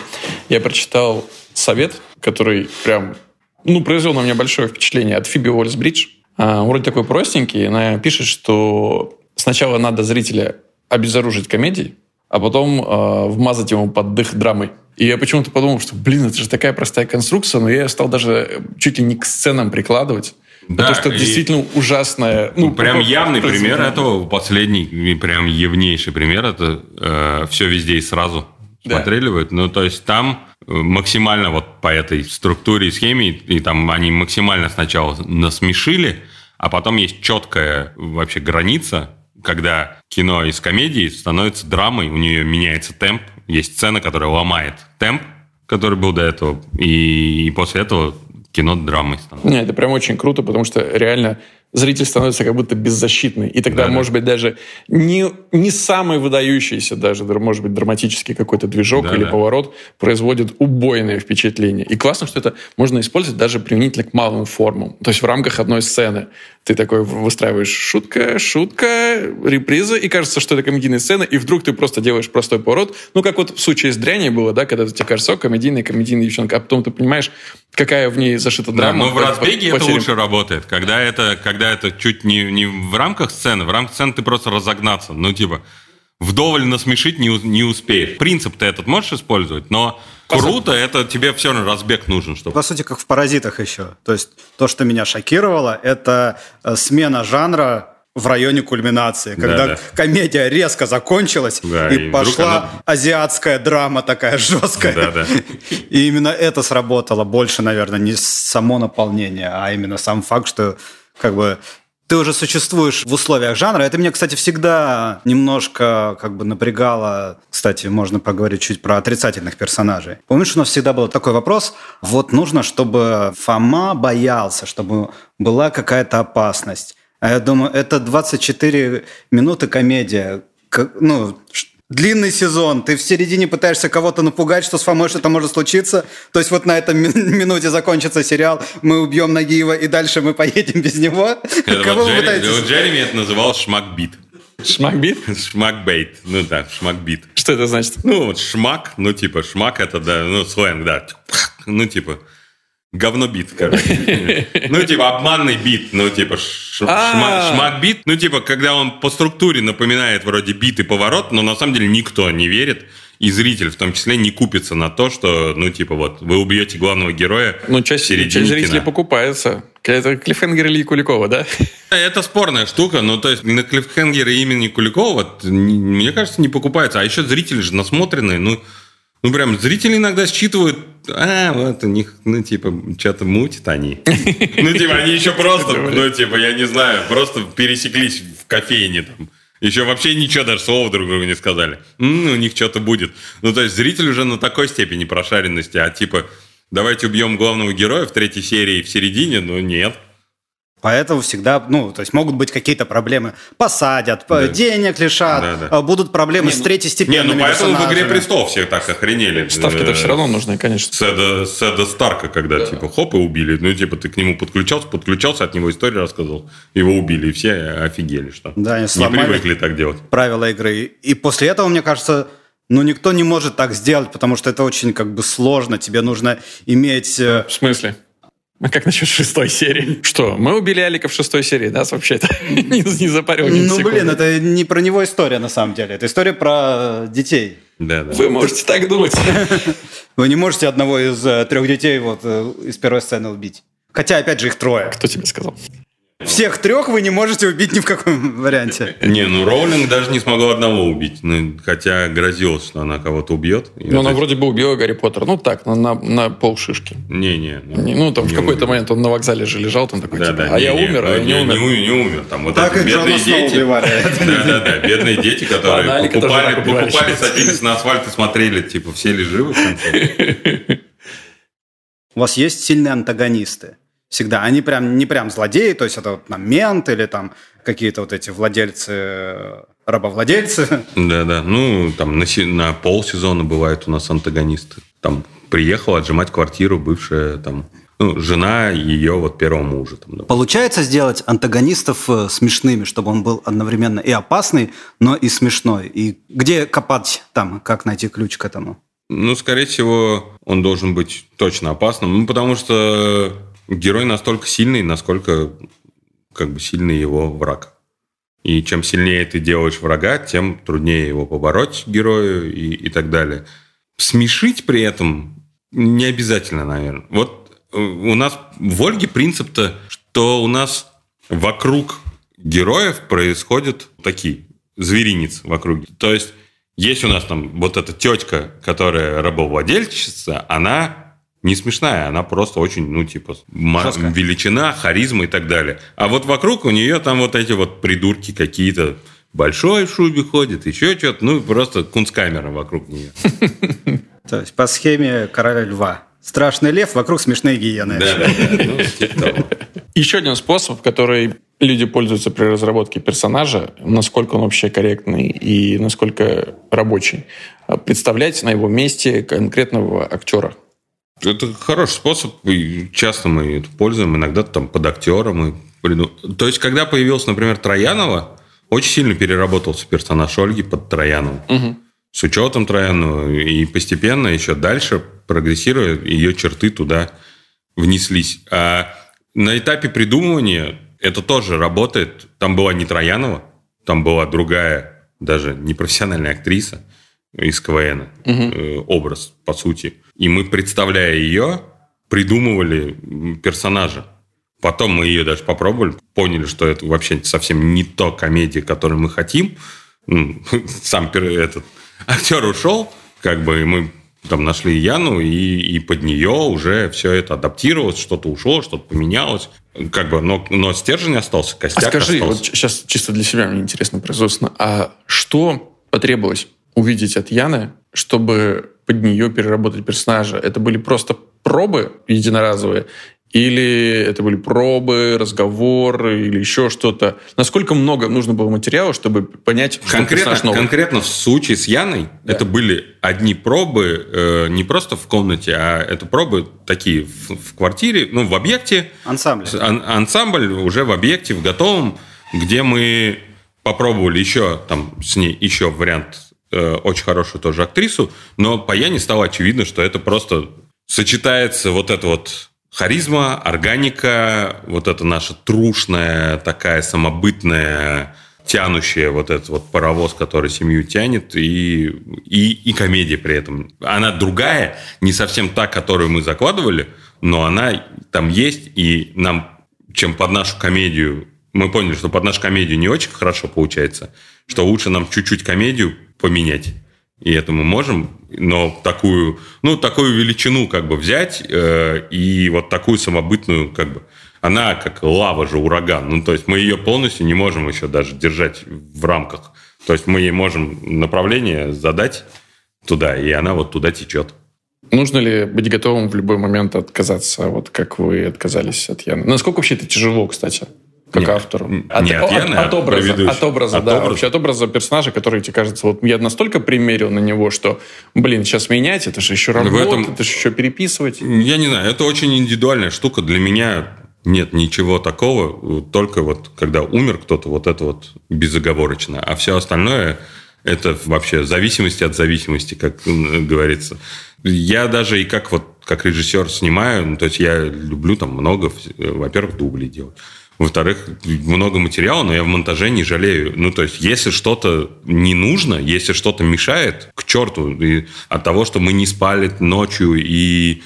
Я прочитал совет, который прям, ну, произвел на меня большое впечатление от Фиби Уоллес-Бридж. А, вроде такой простенький. Она пишет, что сначала надо зрителя обезоружить комедией, а потом э, вмазать ему под дых драмой. И я почему-то подумал, что, блин, это же такая простая конструкция, но я стал даже чуть ли не к сценам прикладывать. Да, потому что это действительно ужасное. Ну, прям явный пример этого, последний, прям явнейший пример, это э, все везде и сразу. Да. Смотрели вы? Ну, то есть там э, максимально вот по этой структуре и схеме, и там они максимально сначала насмешили, а потом есть четкая вообще граница, когда кино из комедии становится драмой, у нее меняется темп, есть сцена, которая ломает темп, который был до этого, и, и после этого кино драмой становится. Не, это прям очень круто, потому что реально зритель становится как будто беззащитный. И тогда, Да, да. может быть, даже не, не самый выдающийся даже, может быть, драматический какой-то движок Да, или да. поворот производит убойное впечатление. И классно, что это можно использовать даже применительно к малым формам. То есть в рамках одной сцены. Ты такой выстраиваешь шутка, шутка, реприза, и кажется, что это комедийная сцена, и вдруг ты просто делаешь простой поворот. Ну, как вот в случае с дряней было, да, когда тебе кажется, о, комедийная, комедийная девчонка, а потом ты понимаешь, какая в ней зашита Да, драма. но в разбеге по- это по- лучше работает. Когда это, когда это чуть не, не в рамках сцены, в рамках сцены ты просто разогнаться. Ну, типа, вдоволь насмешить не, не успеешь. Принцип ты этот можешь использовать, но круто, это тебе все равно разбег нужен, чтобы... По сути, как в «Паразитах» еще. То есть то, что меня шокировало, это э, смена жанра в районе кульминации, когда да. комедия резко закончилась Да, и, и пошла она- азиатская драма такая жесткая. Да, да. (laughs) И именно это сработало больше, наверное, не само наполнение, а именно сам факт, что как бы ты уже существуешь в условиях жанра. Это меня, кстати, всегда немножко как бы напрягало. Кстати, можно поговорить чуть про отрицательных персонажей. Помнишь, у нас всегда был такой вопрос, вот нужно, чтобы Фома боялся, чтобы была какая-то опасность. А я думаю, это 24 минуты комедия. Как- ну, длинный сезон, ты в середине пытаешься кого-то напугать, что с Фомой что-то может случиться. То есть вот на этом ми- (laughs) минуте закончится сериал, мы убьем Нагиева, и дальше мы поедем без него. Это Кого вот вы Джереми, пытаетесь? вот Джереми это называл шмакбит. Шмакбит? Шмакбейт. Ну да, шмакбит. Что это значит? Ну, вот шмак, ну, типа, шмак это, да, ну, сленг, да. Ну, типа, говно бит, короче. (laughs) Ну, типа, обманный бит, ну, типа, А. шма- шмак бит. Ну, типа, когда он по структуре напоминает вроде бит и поворот, но на самом деле никто не верит, и зритель в том числе не купится на то, что, ну, типа, вот, вы убьете главного героя Ну, часть, часть зрителей покупается. Это клиффхенгер Ильи Куликова, да? Это спорная штука, но то есть на клиффхенгеры имени Куликова, мне кажется, не покупается. А еще зрители же насмотренные, ну, ну прям зрители иногда считывают, а, вот у них, ну, типа, что-то мутят они. (laughs) Ну, типа, они еще просто, ну, типа, я не знаю, просто пересеклись в кофейне там. Еще вообще ничего, даже слова друг другу не сказали. М, у них что-то будет. Ну, то есть зритель уже на такой степени прошаренности, а типа, давайте убьем главного героя в третьей серии в середине, ну, нет. Поэтому всегда, ну, то есть могут быть какие-то проблемы. Посадят, по- Да. денег лишат, Да, да. а будут проблемы с Не, третьестепенными ну поэтому в «Игре престолов» все так охренели. Ставки-то Э, все равно нужны, конечно. Седа, Седа Старка, когда, типа, хоп, и убили. Ну, типа, ты к нему подключался, подключался, от него историю рассказывал, его убили, и все офигели, что Да, не сломали. привыкли так делать. правила игры. И после этого, мне кажется, ну, никто не может так сделать, потому что это очень как бы сложно. Тебе нужно иметь... э, В смысле? А как насчет шестой серии? Что, мы убили Алика в шестой серии, да, вообще-то? (laughs) не, не запарил Ну, секунды. блин, это не про него история, на самом деле. Это история про детей. Да, да. Вы можете так думать. (laughs) Вы не можете одного из э, трех детей вот э, из первой сцены убить. Хотя, опять же, их трое. Кто тебе сказал? Всех трех вы не можете убить ни в каком варианте. Не, ну Роулинг даже не смогла одного убить. Ну, хотя грозилось, что она кого-то убьет. Ну, она вроде бы убила Гарри Поттера. Ну, так, на, на, на полшишки. это- Не, не. ну, Не, Ну, там в не какой-то убил. момент он на вокзале же лежал, там такой, Да, типа, да, а не, я не, умер, а ну, я не не, умер. Не, не умер. Там вот Так эти и Джона бедные дети. убивали. Да, да, да. Бедные дети, которые покупали, покупали, садились на асфальт и смотрели, типа, все ли живы в конце. (laughs) У вас есть сильные антагонисты. Всегда. Они прям не прям злодеи, то есть это вот там мент или там какие-то вот эти владельцы, э, рабовладельцы. Да, да. Ну, там на, на полсезона бывают у нас антагонисты. Там приехала отжимать квартиру бывшая там ну, жена ее вот первого мужа. Там, допустим. Получается сделать антагонистов э, смешными, чтобы он был одновременно и опасный, но и смешной. И где копать там, как найти ключ к этому? Ну, скорее всего, он должен быть точно опасным. Ну, потому что герой настолько сильный, насколько как бы сильный его враг. И чем сильнее ты делаешь врага, тем труднее его побороть герою и, и так далее. Смешить при этом не обязательно, наверное. Вот э, у нас в Ольге принцип-то, что у нас вокруг героев происходят такие зверинец вокруг. То есть Есть у нас там вот эта тетка, которая рабовладельщица, она не смешная, она просто очень, ну, типа, Жесткая. величина, харизма и так далее. А вот вокруг у нее там вот эти вот придурки какие-то, большой в шубе ходит, еще что-то, ну, просто кунсткамера вокруг нее. (laughs) То есть по схеме короля льва. Страшный лев, вокруг смешные гиены. Да, да, да, ну, типа. Еще один способ, который люди пользуются при разработке персонажа, насколько он вообще корректный и насколько рабочий. Представлять на его месте конкретного актера. Это хороший способ, и часто мы это пользуем, иногда там под актера мы приду- То есть, когда появился, например, Троянова, очень сильно переработался персонаж Ольги под Троянова. С учетом Троянова, и постепенно еще дальше, прогрессируя, ее черты туда внеслись. А на этапе придумывания это тоже работает. Там была не Троянова, там была другая, даже непрофессиональная актриса из КВН, э, образ, по сути. И мы, представляя ее, придумывали персонажа. Потом мы ее даже попробовали, поняли, что это вообще совсем не то комедия, которую мы хотим. М, (laughs) Сам этот актер ушел, как бы и мы там нашли Яну, и, и под нее уже все это адаптировалось, что-то ушло, что-то поменялось. Как бы, но, но стержень остался, А костяк скажи, остался. вот сейчас чисто для себя мне интересно производственно, а что потребовалось увидеть от Яны, чтобы под нее переработать персонажа? Это были просто пробы единоразовые? Или это были пробы, разговоры или еще что-то? Насколько много нужно было материала, чтобы понять, что Конкретно, персонаж новый? конкретно в случае с Яной Да. это были одни пробы э, не просто в комнате, а это пробы такие в, в квартире, ну, в объекте. Ансамбль. Ан- ансамбль уже в объекте, в готовом, где мы попробовали еще там с ней еще вариант э, очень хорошую тоже актрису, но по Яне стало очевидно, что это просто сочетается вот это вот харизма, органика, вот это наша трушная такая самобытная тянущая вот этот вот паровоз, который семью тянет, и, и, и комедия при этом. Она другая, не совсем та, которую мы закладывали, но она там есть, и нам, чем под нашу комедию, мы поняли, что под нашу комедию не очень хорошо получается, что лучше нам чуть-чуть комедию поменять. И это мы можем, но такую, ну, такую величину как бы взять э, и вот такую самобытную как бы... Она как лава же, ураган. Ну, то есть мы ее полностью не можем еще даже держать в рамках. То есть мы ей можем направление задать туда, и она вот туда течет. Нужно ли быть готовым в любой момент отказаться, вот как вы отказались от Яны? Насколько вообще это тяжело, кстати, как Нет, автору? н- не от Яны, а от образа, от образа, От да, образа. вообще от образа персонажа, который тебе кажется, вот я настолько примерил на него, что, блин, сейчас менять, это же еще работа, этом- это же еще переписывать. Я не знаю, это очень индивидуальная штука. Для меня нет ничего такого, только вот когда умер кто-то, вот это вот безоговорочно. А все остальное это вообще зависимости от зависимости, как говорится. Я даже и как вот как режиссер снимаю, ну, то есть я люблю там много, во-первых, дублей делать. Во-вторых, много материала, но я в монтаже не жалею. Ну, то есть, если что-то не нужно, если что-то мешает, к черту. И от того, что мы не спали ночью и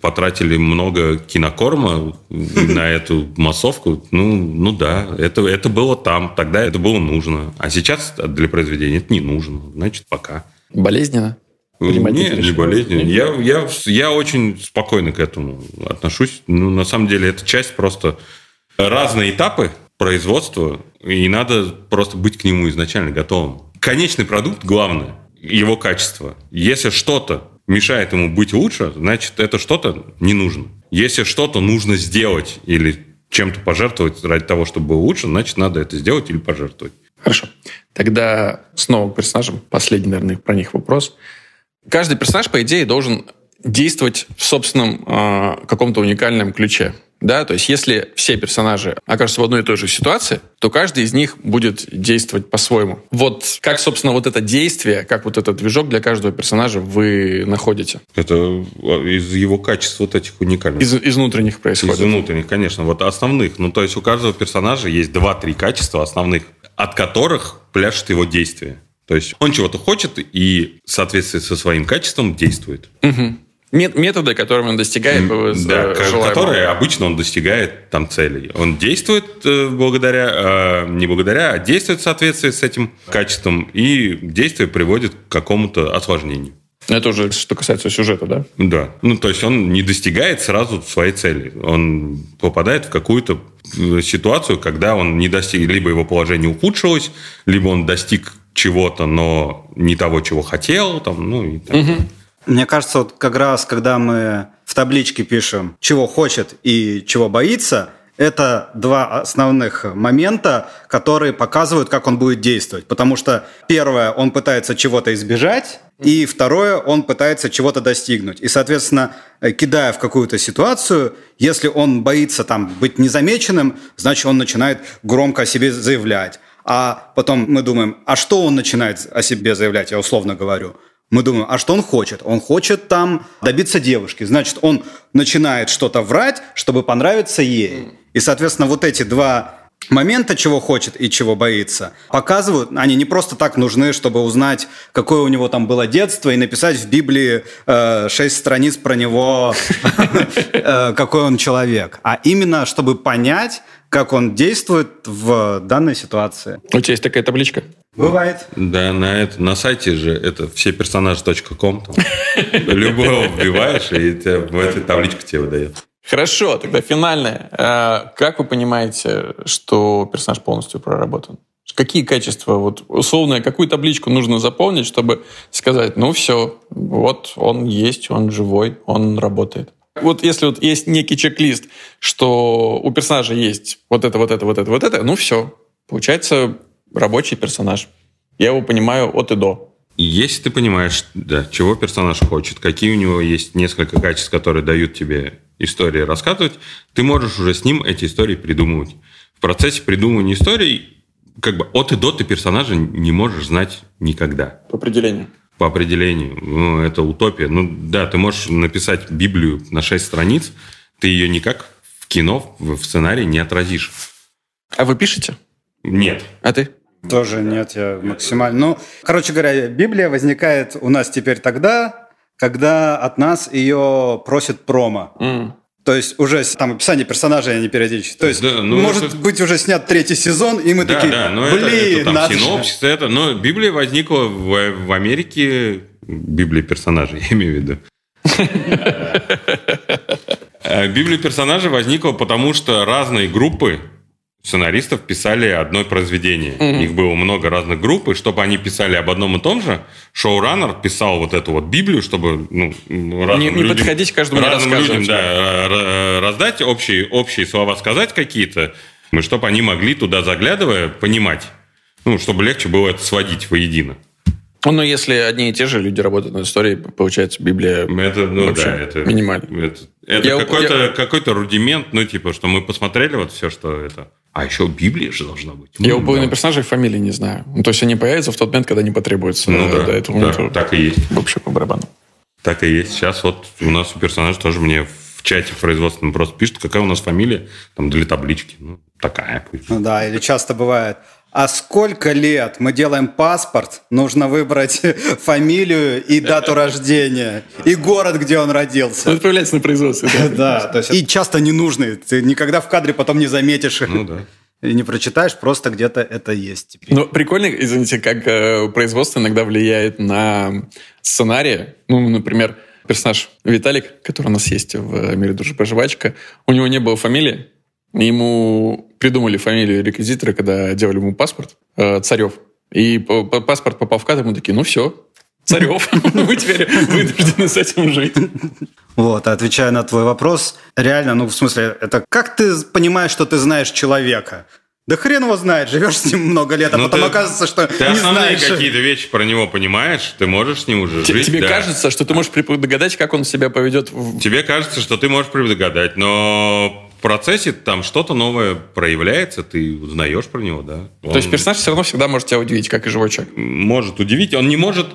потратили много кинокорма (laughs) на эту массовку, ну, ну да, это, это было там, тогда это было нужно. А сейчас для произведения это не нужно. Значит, пока. Болезненно? Принимать Не, эти не болезненно. Я, я, я очень спокойно к этому отношусь. Ну, на самом деле, это часть просто разные этапы производства, и надо просто быть к нему изначально готовым. Конечный продукт главное, его качество. Если что-то мешает ему быть лучше, значит, это что-то не нужно. Если что-то нужно сделать или чем-то пожертвовать ради того, чтобы было лучше, значит, надо это сделать или пожертвовать. Хорошо. Тогда снова к персонажам. Последний, наверное, про них вопрос. Каждый персонаж, по идее, должен действовать в собственном э, каком-то уникальном ключе. Да, то есть если все персонажи окажутся в одной и той же ситуации, то каждый из них будет действовать по-своему. Вот как, собственно, вот это действие, как вот этот движок для каждого персонажа вы находите? Это из его качеств вот этих уникальных. Из, из внутренних происходит. Из внутренних, конечно. Вот основных. Ну, то есть у каждого персонажа есть два-три качества основных, от которых пляшет его действие. То есть он чего-то хочет и в соответствии со своим качеством действует. Мгм. Методы, которыми он достигает да, которые обычно он достигает там целей. Он действует э, благодаря, э, не благодаря, а действует в соответствии с этим качеством, и действие приводит к какому-то осложнению. Это уже что касается сюжета, да? Да. Ну, то есть он не достигает сразу своей цели. Он попадает в какую-то э, ситуацию, когда он не достиг, либо его положение ухудшилось, либо он достиг чего-то, но не того, чего хотел, там, ну и так. Угу. Мне кажется, вот как раз, когда мы в табличке пишем, чего хочет и чего боится, это два основных момента, которые показывают, как он будет действовать. Потому что первое, он пытается чего-то избежать, и второе, он пытается чего-то достигнуть. И, соответственно, кидая в какую-то ситуацию, если он боится там быть незамеченным, значит, он начинает громко о себе заявлять. А потом мы думаем, а что он начинает о себе заявлять, я условно говорю – мы думаем, а что он хочет? Он хочет там добиться девушки. Значит, он начинает что-то врать, чтобы понравиться ей. И, соответственно, вот эти два момента, чего хочет и чего боится, показывают, они не просто так нужны, чтобы узнать, какое у него там было детство, и написать в Библии э, страниц про него, (laughs) э, какой он человек, а именно, чтобы понять, как он действует в данной ситуации. У тебя есть такая табличка? Бывает. Да, на, это, на сайте же это все персонажи.ком. (laughs) Любого вбиваешь, и в этой табличке тебе выдает. Хорошо, тогда финальное. А, как вы понимаете, что персонаж полностью проработан? Какие качества, вот условно, какую табличку нужно заполнить, чтобы сказать, ну все, вот он есть, он живой, он работает. Вот если вот есть некий чек-лист, что у персонажа есть вот это, вот это, вот это, вот это, ну все. Получается рабочий персонаж. Я его понимаю от и до. Если ты понимаешь, да, чего персонаж хочет, какие у него есть несколько качеств, которые дают тебе истории рассказывать, ты можешь уже с ним эти истории придумывать. В процессе придумывания историй как бы от и до ты персонажа не можешь знать никогда. По определению по определению. Ну, это утопия. Ну, да, ты можешь написать Библию на 6 страниц, ты ее никак в кино, в сценарии не отразишь. А вы пишете? Нет. А ты? Тоже нет, я максимально... Ну, короче говоря, Библия возникает у нас теперь тогда, когда от нас ее просит промо. Mm. То есть уже там описание персонажей они периодически. То есть да, ну может это... быть уже снят третий сезон, и мы да, такие, да, но блин, это, это там надо синопсис, это, но Библия возникла в, в Америке, Библия персонажей, (laughs) я имею в виду. (laughs) Э, Библия персонажей возникла потому, что разные группы сценаристов писали одно произведение. Mm-hmm. Их было много разных групп, и чтобы они писали об одном и том же, шоураннер писал вот эту вот Библию, чтобы ну, разным не, не людям, подходить каждому разным людям да, раздать общие, общие слова, сказать какие-то, чтобы они могли туда заглядывая понимать, ну, чтобы легче было это сводить воедино. Ну, но если одни и те же люди работают над историей, получается, Библия это, ну, вообще да, это, минимально. Это, это какой-то, я... какой-то рудимент, ну, типа, что мы посмотрели вот все, что это... А еще Библия же должна быть. Я у половины да. персонажей фамилии не знаю. Ну, то есть они появятся в тот момент, когда не потребуется. Ну, да, до этого да, это так и есть. Вообще по барабану. Так и есть. Сейчас вот у нас у персонажа тоже мне в чате производственном просто пишут, какая у нас фамилия, там для таблички. Ну, такая. Ну да, или часто бывает – а сколько лет мы делаем паспорт, нужно выбрать (laughs) фамилию и дату рождения, и город, где он родился. Он появляется на производстве. (laughs) Да, то есть и часто ненужный. Ты никогда в кадре потом не заметишь. Ну да. (laughs) И не прочитаешь, просто где-то это есть. Теперь. Ну, прикольно, извините, как э, производство иногда влияет на сценарий. Ну, например, персонаж Виталик, который у нас есть в «Мире души проживачка», у него не было фамилии, Ему придумали фамилию реквизитора, когда делали ему паспорт, э, Царев. И паспорт попал в кадр, мы такие, ну все, Царев, вы (laughs) теперь вынуждены с этим жить. Вот, отвечая на твой вопрос, реально, ну, в смысле, это как ты понимаешь, что ты знаешь человека? Да хрен его знает, живешь с ним много лет, а ну, потом ты, оказывается, что ты не основные знаешь. какие-то вещи про него понимаешь, ты можешь с ним уже Т- жить. Тебе да. кажется, что ты можешь предугадать, как он себя поведет? В... Тебе кажется, что ты можешь предугадать, но процессе там что-то новое проявляется, ты узнаешь про него, да. Он... То есть персонаж все равно всегда может тебя удивить, как и живой человек. Может удивить. Он не может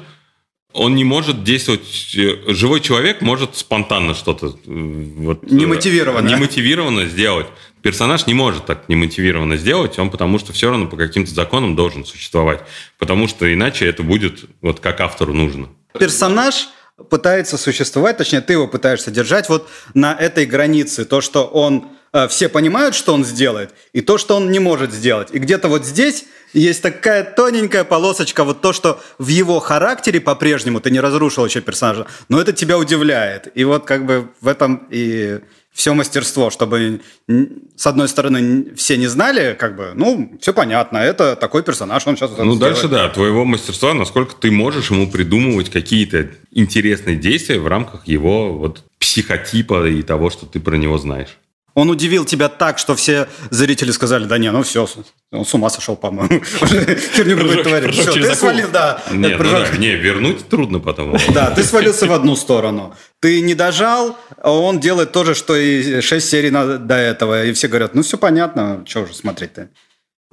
он не может действовать... Э, живой человек может спонтанно что-то... Э, вот, э, немотивированно. Немотивированно сделать. Персонаж не может так немотивированно сделать, он потому что все равно по каким-то законам должен существовать. Потому что иначе это будет вот как автору нужно. Персонаж пытается существовать, точнее, ты его пытаешься держать вот на этой границе. То, что он все понимают, что он сделает, и то, что он не может сделать. И где-то вот здесь есть такая тоненькая полосочка, вот то, что в его характере по-прежнему ты не разрушил еще персонажа, но это тебя удивляет. И вот как бы в этом и все мастерство, чтобы с одной стороны все не знали, как бы, ну, все понятно, это такой персонаж, он сейчас вот Ну, дальше, да, твоего мастерства, насколько ты можешь ему придумывать какие-то интересные действия в рамках его вот психотипа и того, что ты про него знаешь. Он удивил тебя так, что все зрители сказали, да не, ну все, он с ума сошел, по-моему. (laughs) Херню какой творит. Все, ты свалил, да. Не, ну да, не, вернуть трудно потом. (laughs) Да, ты свалился в одну сторону. Ты не дожал, а он делает то же, что и 6 серий до этого. И все говорят, ну все понятно, что уже смотреть-то.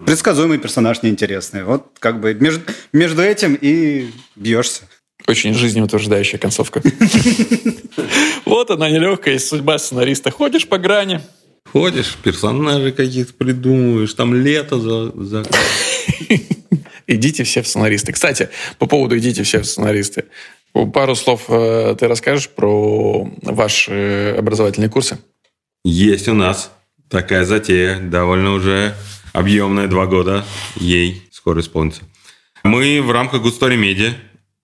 Предсказуемый персонаж неинтересный. Вот как бы между, между этим и бьешься. Очень жизнеутверждающая концовка. (laughs) Вот она нелегкая судьба сценариста. Ходишь по грани. Ходишь, персонажи каких-то придумываешь, там лето за... за... (laughs) Идите все в сценаристы. Кстати, по поводу «идите все в сценаристы». Пару слов э, ты расскажешь про ваши образовательные курсы? Есть у нас такая затея, довольно уже объемная, два года ей скоро исполнится. Мы в рамках Good Story Media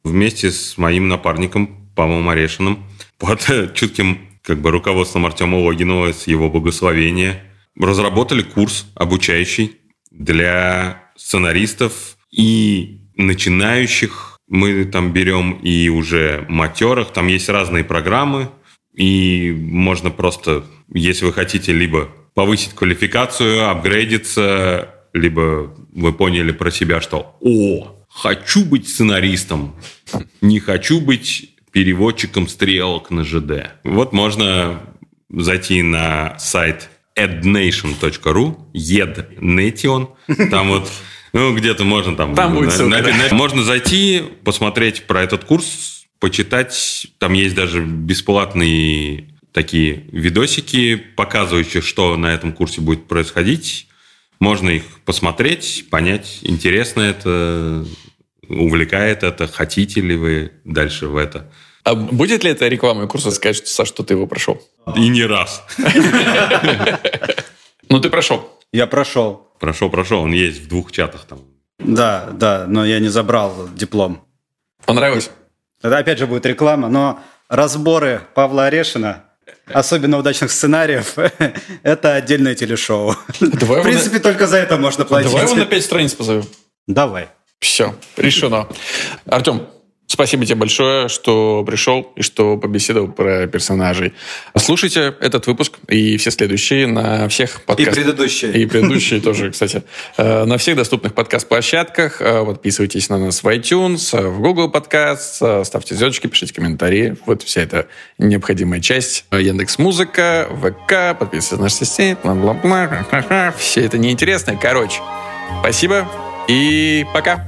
вместе с моим напарником Павлом Орешиным под чутким как бы руководством Артема Логинова с его благословения разработали курс обучающий для сценаристов и начинающих. Мы там берем и уже матерых. Там есть разные программы. И можно просто, если вы хотите, либо повысить квалификацию, апгрейдиться, либо вы поняли про себя, что «О, хочу быть сценаристом, не хочу быть переводчиком стрелок на ЖД. Вот можно зайти на сайт ednation.ru, ednation, там вот ну, где-то можно там... Там будет ссылка, на, да. Можно зайти, посмотреть про этот курс, почитать. Там есть даже бесплатные такие видосики, показывающие, что на этом курсе будет происходить. Можно их посмотреть, понять, интересно это, увлекает это, хотите ли вы дальше в это. А будет ли это рекламой курса сказать, что, Саш, что ты его прошел? И не раз. (laughs) Ну, ты прошел. Я прошел. Прошел, прошел. Он есть в двух чатах там. Да, да, но я не забрал диплом. Понравилось? Это опять же будет реклама, но разборы Павла Орешина особенно удачных сценариев, (laughs) это отдельное телешоу. Давай В принципе, на... только за это можно платить. Давай его на пять страниц позовем. Давай. Все, решено. Артем, Спасибо тебе большое, что пришел и что побеседовал про персонажей. Слушайте этот выпуск и все следующие на всех подкастах. И предыдущие. И предыдущие тоже, кстати. Э, на всех доступных подкаст-площадках. Э, подписывайтесь на нас в iTunes, э, в Google Podcast, ставьте звездочки, пишите комментарии. Вот вся эта необходимая часть. Яндекс Музыка, ВК, подписывайтесь на наши сети, бла-бла-бла. Все это неинтересно. Короче, спасибо и пока.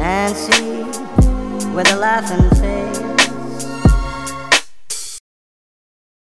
Nancy with a laughing face.